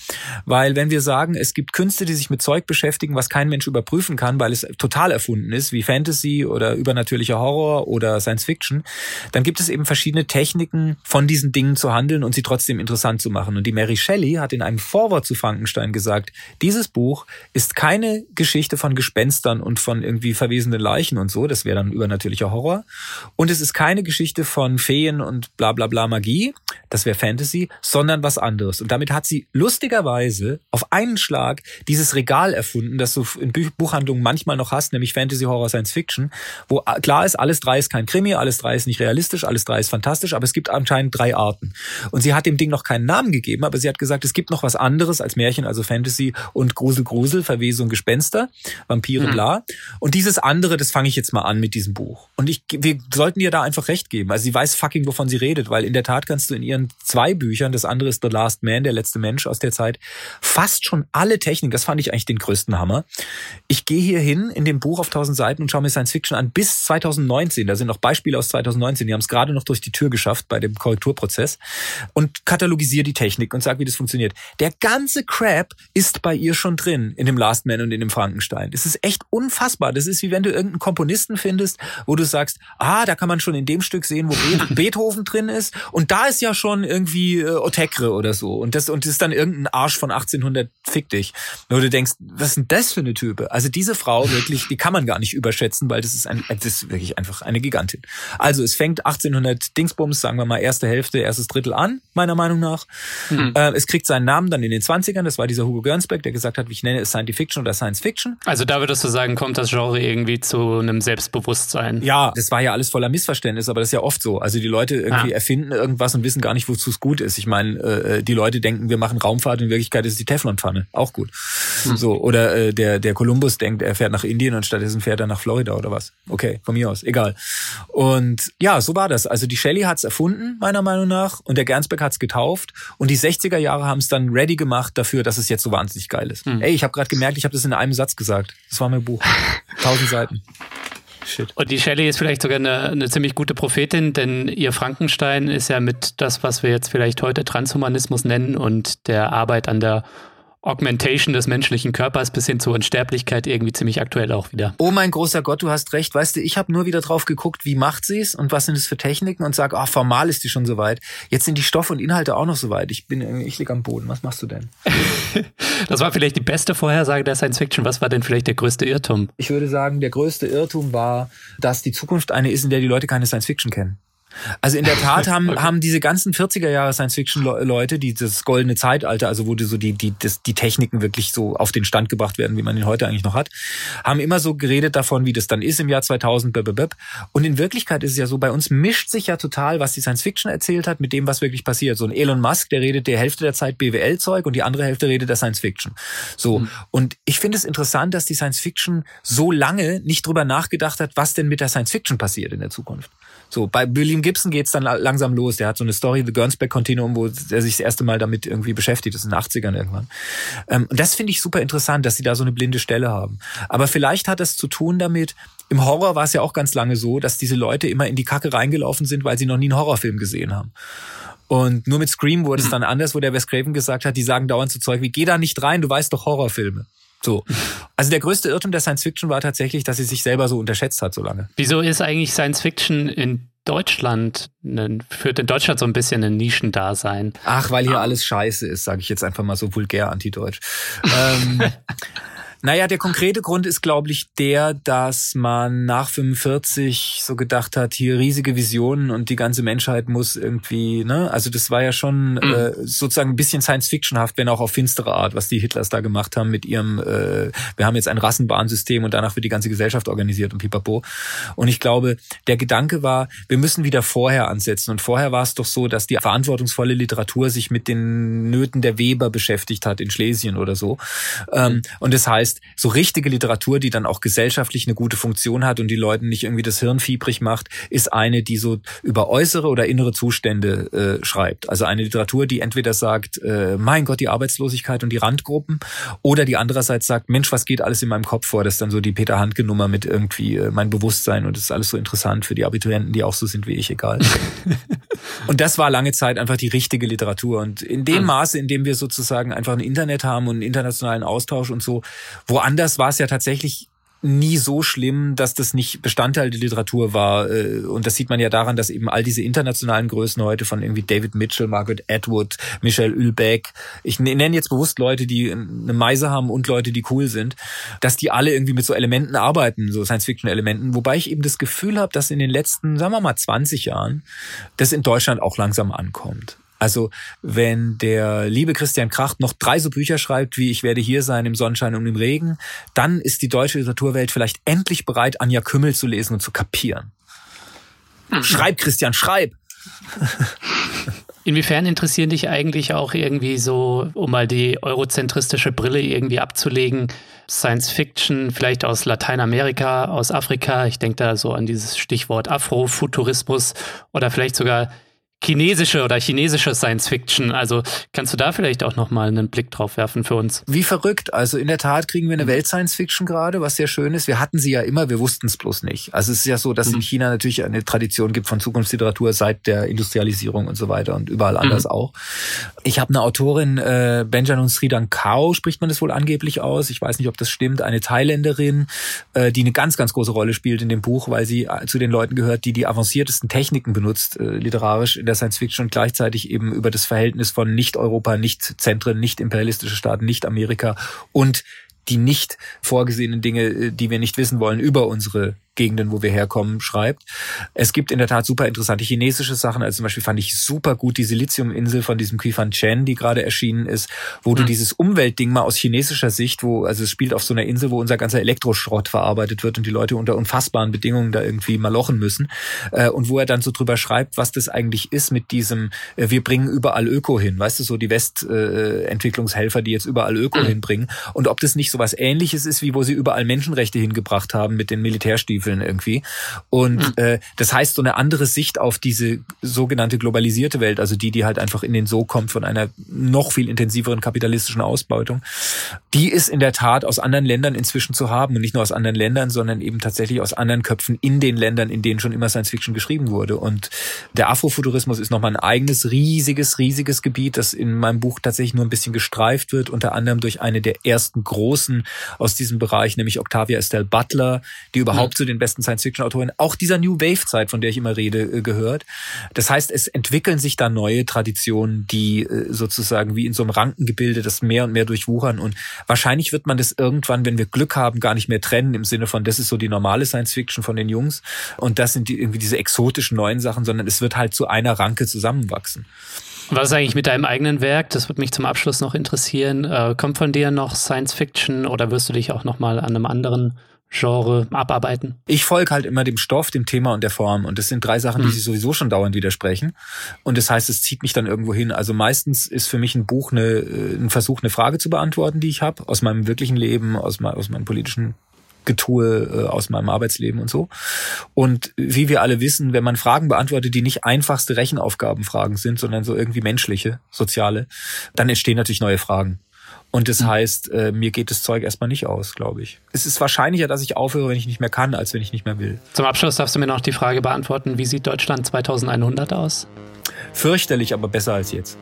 Weil wenn wir sagen, es gibt Künste, die sich mit Zeug beschäftigen, was kein Mensch überprüfen kann, weil es total erfunden ist, wie Fantasy oder übernatürlicher Horror oder Science Fiction, dann gibt es eben verschiedene Techniken, von diesen Dingen zu handeln und sie trotzdem interessant zu machen. Und die Mary Shelley hat in einem Vorwort zu Frankenstein gesagt, dieses Buch ist keine Geschichte von Gespenstern und von irgendwie verwesenen tanzende Leichen und so, das wäre dann übernatürlicher Horror. Und es ist keine Geschichte von Feen und bla bla bla Magie, das wäre Fantasy, sondern was anderes. Und damit hat sie lustigerweise auf einen Schlag dieses Regal erfunden, das du in Buchhandlungen manchmal noch hast, nämlich Fantasy, Horror, Science Fiction, wo klar ist, alles drei ist kein Krimi, alles drei ist nicht realistisch, alles drei ist fantastisch, aber es gibt anscheinend drei Arten. Und sie hat dem Ding noch keinen Namen gegeben, aber sie hat gesagt, es gibt noch was anderes als Märchen, also Fantasy und Grusel, Grusel, Verwesung, Gespenster, Vampire, mhm. bla. Und dieses andere andere, das fange ich jetzt mal an mit diesem Buch. Und ich, wir sollten ihr da einfach recht geben. Also sie weiß fucking, wovon sie redet, weil in der Tat kannst du in ihren zwei Büchern, das andere ist The Last Man, der letzte Mensch aus der Zeit, fast schon alle Techniken, das fand ich eigentlich den größten Hammer. Ich gehe hier hin in dem Buch auf 1000 Seiten und schaue mir Science Fiction an bis 2019. Da sind noch Beispiele aus 2019, die haben es gerade noch durch die Tür geschafft bei dem Korrekturprozess und katalogisiere die Technik und sage, wie das funktioniert. Der ganze Crap ist bei ihr schon drin in dem Last Man und in dem Frankenstein. Das ist echt unfassbar. Das ist wie wenn du irgendeinen Komponisten findest, wo du sagst, ah, da kann man schon in dem Stück sehen, wo Beethoven drin ist und da ist ja schon irgendwie äh, Otekre oder so und das und das ist dann irgendein Arsch von 1800 fick dich. Wo du denkst, was ist denn das für eine Type? Also diese Frau wirklich, die kann man gar nicht überschätzen, weil das ist ein das ist wirklich einfach eine Gigantin. Also es fängt 1800 Dingsbums, sagen wir mal erste Hälfte, erstes Drittel an, meiner Meinung nach. Mhm. Äh, es kriegt seinen Namen dann in den 20ern, das war dieser Hugo Gernsback, der gesagt hat, ich nenne es Science Fiction oder Science Fiction. Also da würdest du sagen, kommt das Genre irgendwie zu einem Selbstbewusstsein. Ja, das war ja alles voller Missverständnis, aber das ist ja oft so. Also die Leute irgendwie ah. erfinden irgendwas und wissen gar nicht, wozu es gut ist. Ich meine, äh, die Leute denken, wir machen Raumfahrt und in Wirklichkeit ist es die Teflonpfanne. Auch gut. Hm. So, oder äh, der, der Kolumbus denkt, er fährt nach Indien und stattdessen fährt er nach Florida oder was. Okay, von mir aus, egal. Und ja, so war das. Also die Shelley hat es erfunden, meiner Meinung nach, und der Gernsback hat es getauft. Und die 60er Jahre haben es dann ready gemacht dafür, dass es jetzt so wahnsinnig geil ist. Hm. Ey, ich habe gerade gemerkt, ich habe das in einem Satz gesagt. Das war mein Buch. Tausend Seiten. Shit. Und die Shelley ist vielleicht sogar eine, eine, ziemlich gute Prophetin, denn ihr Frankenstein ist ja mit das, was wir jetzt vielleicht heute Transhumanismus nennen und der Arbeit an der Augmentation des menschlichen Körpers bis hin zur Unsterblichkeit irgendwie ziemlich aktuell auch wieder. Oh mein großer Gott, du hast recht. Weißt du, ich habe nur wieder drauf geguckt, wie macht sie es und was sind es für Techniken und sag, ach, formal ist die schon soweit. Jetzt sind die Stoffe und Inhalte auch noch soweit. Ich bin, ich lieg am Boden. Was machst du denn? das war vielleicht die beste Vorhersage der Science Fiction. Was war denn vielleicht der größte Irrtum? Ich würde sagen, der größte Irrtum war, dass die Zukunft eine ist, in der die Leute keine Science Fiction kennen. Also in der Tat haben, okay. haben diese ganzen 40er Jahre Science-Fiction-Leute, die das goldene Zeitalter, also wo die so die, die, das, die Techniken wirklich so auf den Stand gebracht werden, wie man ihn heute eigentlich noch hat, haben immer so geredet davon, wie das dann ist im Jahr 2000. Und in Wirklichkeit ist es ja so, bei uns mischt sich ja total, was die Science-Fiction erzählt hat, mit dem, was wirklich passiert. So ein Elon Musk, der redet der Hälfte der Zeit BWL-Zeug und die andere Hälfte redet der Science-Fiction. So. Mhm. Und ich finde es interessant, dass die Science-Fiction so lange nicht drüber nachgedacht hat, was denn mit der Science-Fiction passiert in der Zukunft. So, bei William Gibson geht's dann langsam los. Der hat so eine Story, The Gernsback Continuum, wo er sich das erste Mal damit irgendwie beschäftigt. Das ist in den 80ern irgendwann. Ähm, und das finde ich super interessant, dass sie da so eine blinde Stelle haben. Aber vielleicht hat das zu tun damit, im Horror war es ja auch ganz lange so, dass diese Leute immer in die Kacke reingelaufen sind, weil sie noch nie einen Horrorfilm gesehen haben. Und nur mit Scream wurde es dann anders, wo der Wes Craven gesagt hat, die sagen dauernd zu Zeug wie, geh da nicht rein, du weißt doch Horrorfilme. So. Also der größte Irrtum der Science Fiction war tatsächlich, dass sie sich selber so unterschätzt hat so lange. Wieso ist eigentlich Science Fiction in Deutschland, ne, führt in Deutschland so ein bisschen ein Nischendasein? Ach, weil hier ah. alles scheiße ist, sage ich jetzt einfach mal so vulgär antideutsch. ähm, Naja, der konkrete Grund ist, glaube ich, der, dass man nach 45 so gedacht hat, hier riesige Visionen und die ganze Menschheit muss irgendwie, ne? Also das war ja schon mhm. äh, sozusagen ein bisschen Science-Fictionhaft, wenn auch auf finstere Art, was die Hitlers da gemacht haben mit ihrem, äh, wir haben jetzt ein Rassenbahnsystem und danach wird die ganze Gesellschaft organisiert und pipapo. Und ich glaube, der Gedanke war, wir müssen wieder vorher ansetzen. Und vorher war es doch so, dass die verantwortungsvolle Literatur sich mit den Nöten der Weber beschäftigt hat in Schlesien oder so. Ähm, und das heißt, heißt, so richtige Literatur, die dann auch gesellschaftlich eine gute Funktion hat und die Leuten nicht irgendwie das Hirn fiebrig macht, ist eine, die so über äußere oder innere Zustände äh, schreibt. Also eine Literatur, die entweder sagt, äh, mein Gott, die Arbeitslosigkeit und die Randgruppen, oder die andererseits sagt, Mensch, was geht alles in meinem Kopf vor? Das ist dann so die Peter Handke Nummer mit irgendwie äh, mein Bewusstsein und das ist alles so interessant für die Abiturienten, die auch so sind wie ich, egal. und das war lange Zeit einfach die richtige Literatur. Und in dem hm. Maße, in dem wir sozusagen einfach ein Internet haben und einen internationalen Austausch und so, Woanders war es ja tatsächlich nie so schlimm, dass das nicht Bestandteil der Literatur war. Äh, und das sieht man ja daran, dass eben all diese internationalen Größen heute von irgendwie David Mitchell, Margaret Atwood, Michelle Ulbeck, ich nenne jetzt bewusst Leute, die eine Meise haben und Leute, die cool sind, dass die alle irgendwie mit so Elementen arbeiten, so Science-Fiction-Elementen. Wobei ich eben das Gefühl habe, dass in den letzten, sagen wir mal, 20 Jahren das in Deutschland auch langsam ankommt. Also wenn der liebe Christian Kracht noch drei so Bücher schreibt, wie Ich werde hier sein im Sonnenschein und im Regen, dann ist die deutsche Literaturwelt vielleicht endlich bereit, Anja Kümmel zu lesen und zu kapieren. Mhm. Schreib, Christian, schreib! Inwiefern interessieren dich eigentlich auch irgendwie so, um mal die eurozentristische Brille irgendwie abzulegen, Science Fiction, vielleicht aus Lateinamerika, aus Afrika? Ich denke da so an dieses Stichwort Afrofuturismus oder vielleicht sogar chinesische oder chinesische Science Fiction. Also kannst du da vielleicht auch nochmal einen Blick drauf werfen für uns? Wie verrückt. Also in der Tat kriegen wir eine mhm. Welt-Science Fiction gerade, was sehr schön ist. Wir hatten sie ja immer, wir wussten es bloß nicht. Also es ist ja so, dass mhm. in China natürlich eine Tradition gibt von Zukunftsliteratur seit der Industrialisierung und so weiter und überall anders mhm. auch. Ich habe eine Autorin, äh, Benjamin Sridhar Kao, spricht man das wohl angeblich aus. Ich weiß nicht, ob das stimmt. Eine Thailänderin, äh, die eine ganz, ganz große Rolle spielt in dem Buch, weil sie äh, zu den Leuten gehört, die die avanciertesten Techniken benutzt, äh, literarisch in der der Science Fiction gleichzeitig eben über das Verhältnis von Nicht-Europa, Nicht-Zentren, nicht-imperialistische Staaten, Nicht-Amerika und die nicht vorgesehenen Dinge, äh, die wir nicht wissen wollen, über unsere Gegenden, wo wir herkommen, schreibt. Es gibt in der Tat super interessante chinesische Sachen. Also zum Beispiel fand ich super gut die Siliziuminsel von diesem Qifan Chen, die gerade erschienen ist, wo mhm. du dieses Umweltding mal aus chinesischer Sicht, wo, also es spielt auf so einer Insel, wo unser ganzer Elektroschrott verarbeitet wird und die Leute unter unfassbaren Bedingungen da irgendwie mal lochen müssen. Äh, und wo er dann so drüber schreibt, was das eigentlich ist mit diesem, äh, wir bringen überall Öko hin. Weißt du, so die Westentwicklungshelfer, die jetzt überall Öko mhm. hinbringen. Und ob das nicht so was ähnliches ist, wie wo sie überall Menschenrechte hingebracht haben mit den Militärstiefeln Stiefeln irgendwie. Und mhm. äh, das heißt, so eine andere Sicht auf diese sogenannte globalisierte Welt, also die, die halt einfach in den So kommt von einer noch viel intensiveren kapitalistischen Ausbeutung, die ist in der Tat aus anderen Ländern inzwischen zu haben. Und nicht nur aus anderen Ländern, sondern eben tatsächlich aus anderen Köpfen in den Ländern, in denen schon immer Science Fiction geschrieben wurde. Und der Afrofuturismus ist nochmal ein eigenes, riesiges, riesiges Gebiet, das in meinem Buch tatsächlich nur ein bisschen gestreift wird, unter anderem durch eine der ersten großen aus diesem Bereich, nämlich Octavia Estelle Butler, die überhaupt mhm. zu den den besten Science-Fiction-Autoren auch dieser New Wave-Zeit, von der ich immer rede, äh, gehört. Das heißt, es entwickeln sich da neue Traditionen, die äh, sozusagen wie in so einem Rankengebilde das mehr und mehr durchwuchern. Und wahrscheinlich wird man das irgendwann, wenn wir Glück haben, gar nicht mehr trennen im Sinne von, das ist so die normale Science-Fiction von den Jungs und das sind die, irgendwie diese exotischen neuen Sachen, sondern es wird halt zu einer Ranke zusammenwachsen. Was ist eigentlich mit deinem eigenen Werk? Das würde mich zum Abschluss noch interessieren. Äh, kommt von dir noch Science Fiction oder wirst du dich auch noch mal an einem anderen Genre abarbeiten? Ich folge halt immer dem Stoff, dem Thema und der Form. Und das sind drei Sachen, die mhm. sich sowieso schon dauernd widersprechen. Und das heißt, es zieht mich dann irgendwo hin. Also meistens ist für mich ein Buch eine, äh, ein Versuch, eine Frage zu beantworten, die ich habe, aus meinem wirklichen Leben, aus, mein, aus meinem politischen Getue äh, aus meinem Arbeitsleben und so. Und wie wir alle wissen, wenn man Fragen beantwortet, die nicht einfachste Rechenaufgabenfragen sind, sondern so irgendwie menschliche, soziale, dann entstehen natürlich neue Fragen. Und das mhm. heißt, äh, mir geht das Zeug erstmal nicht aus, glaube ich. Es ist wahrscheinlicher, dass ich aufhöre, wenn ich nicht mehr kann, als wenn ich nicht mehr will. Zum Abschluss darfst du mir noch die Frage beantworten, wie sieht Deutschland 2100 aus? Fürchterlich, aber besser als jetzt.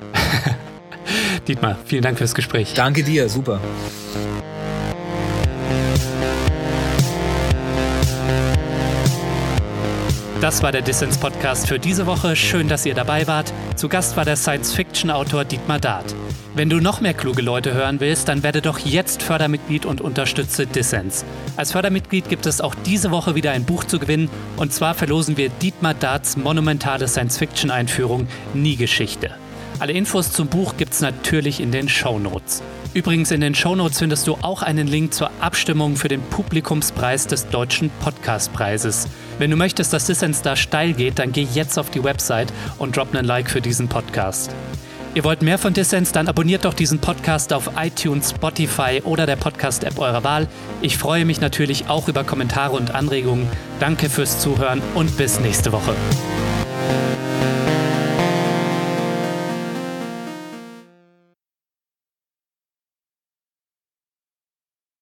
Dietmar, vielen Dank fürs Gespräch. Danke dir, super. Das war der Dissens Podcast für diese Woche. Schön, dass ihr dabei wart. Zu Gast war der Science-Fiction-Autor Dietmar Dart. Wenn du noch mehr kluge Leute hören willst, dann werde doch jetzt Fördermitglied und unterstütze Dissens. Als Fördermitglied gibt es auch diese Woche wieder ein Buch zu gewinnen und zwar verlosen wir Dietmar Darts monumentale Science-Fiction-Einführung Nie Geschichte. Alle Infos zum Buch gibt's natürlich in den Show Notes. Übrigens in den Show Notes findest du auch einen Link zur Abstimmung für den Publikumspreis des Deutschen Podcastpreises. Wenn du möchtest, dass Dissens da steil geht, dann geh jetzt auf die Website und drop einen Like für diesen Podcast. Ihr wollt mehr von Dissens, dann abonniert doch diesen Podcast auf iTunes, Spotify oder der Podcast-App eurer Wahl. Ich freue mich natürlich auch über Kommentare und Anregungen. Danke fürs Zuhören und bis nächste Woche.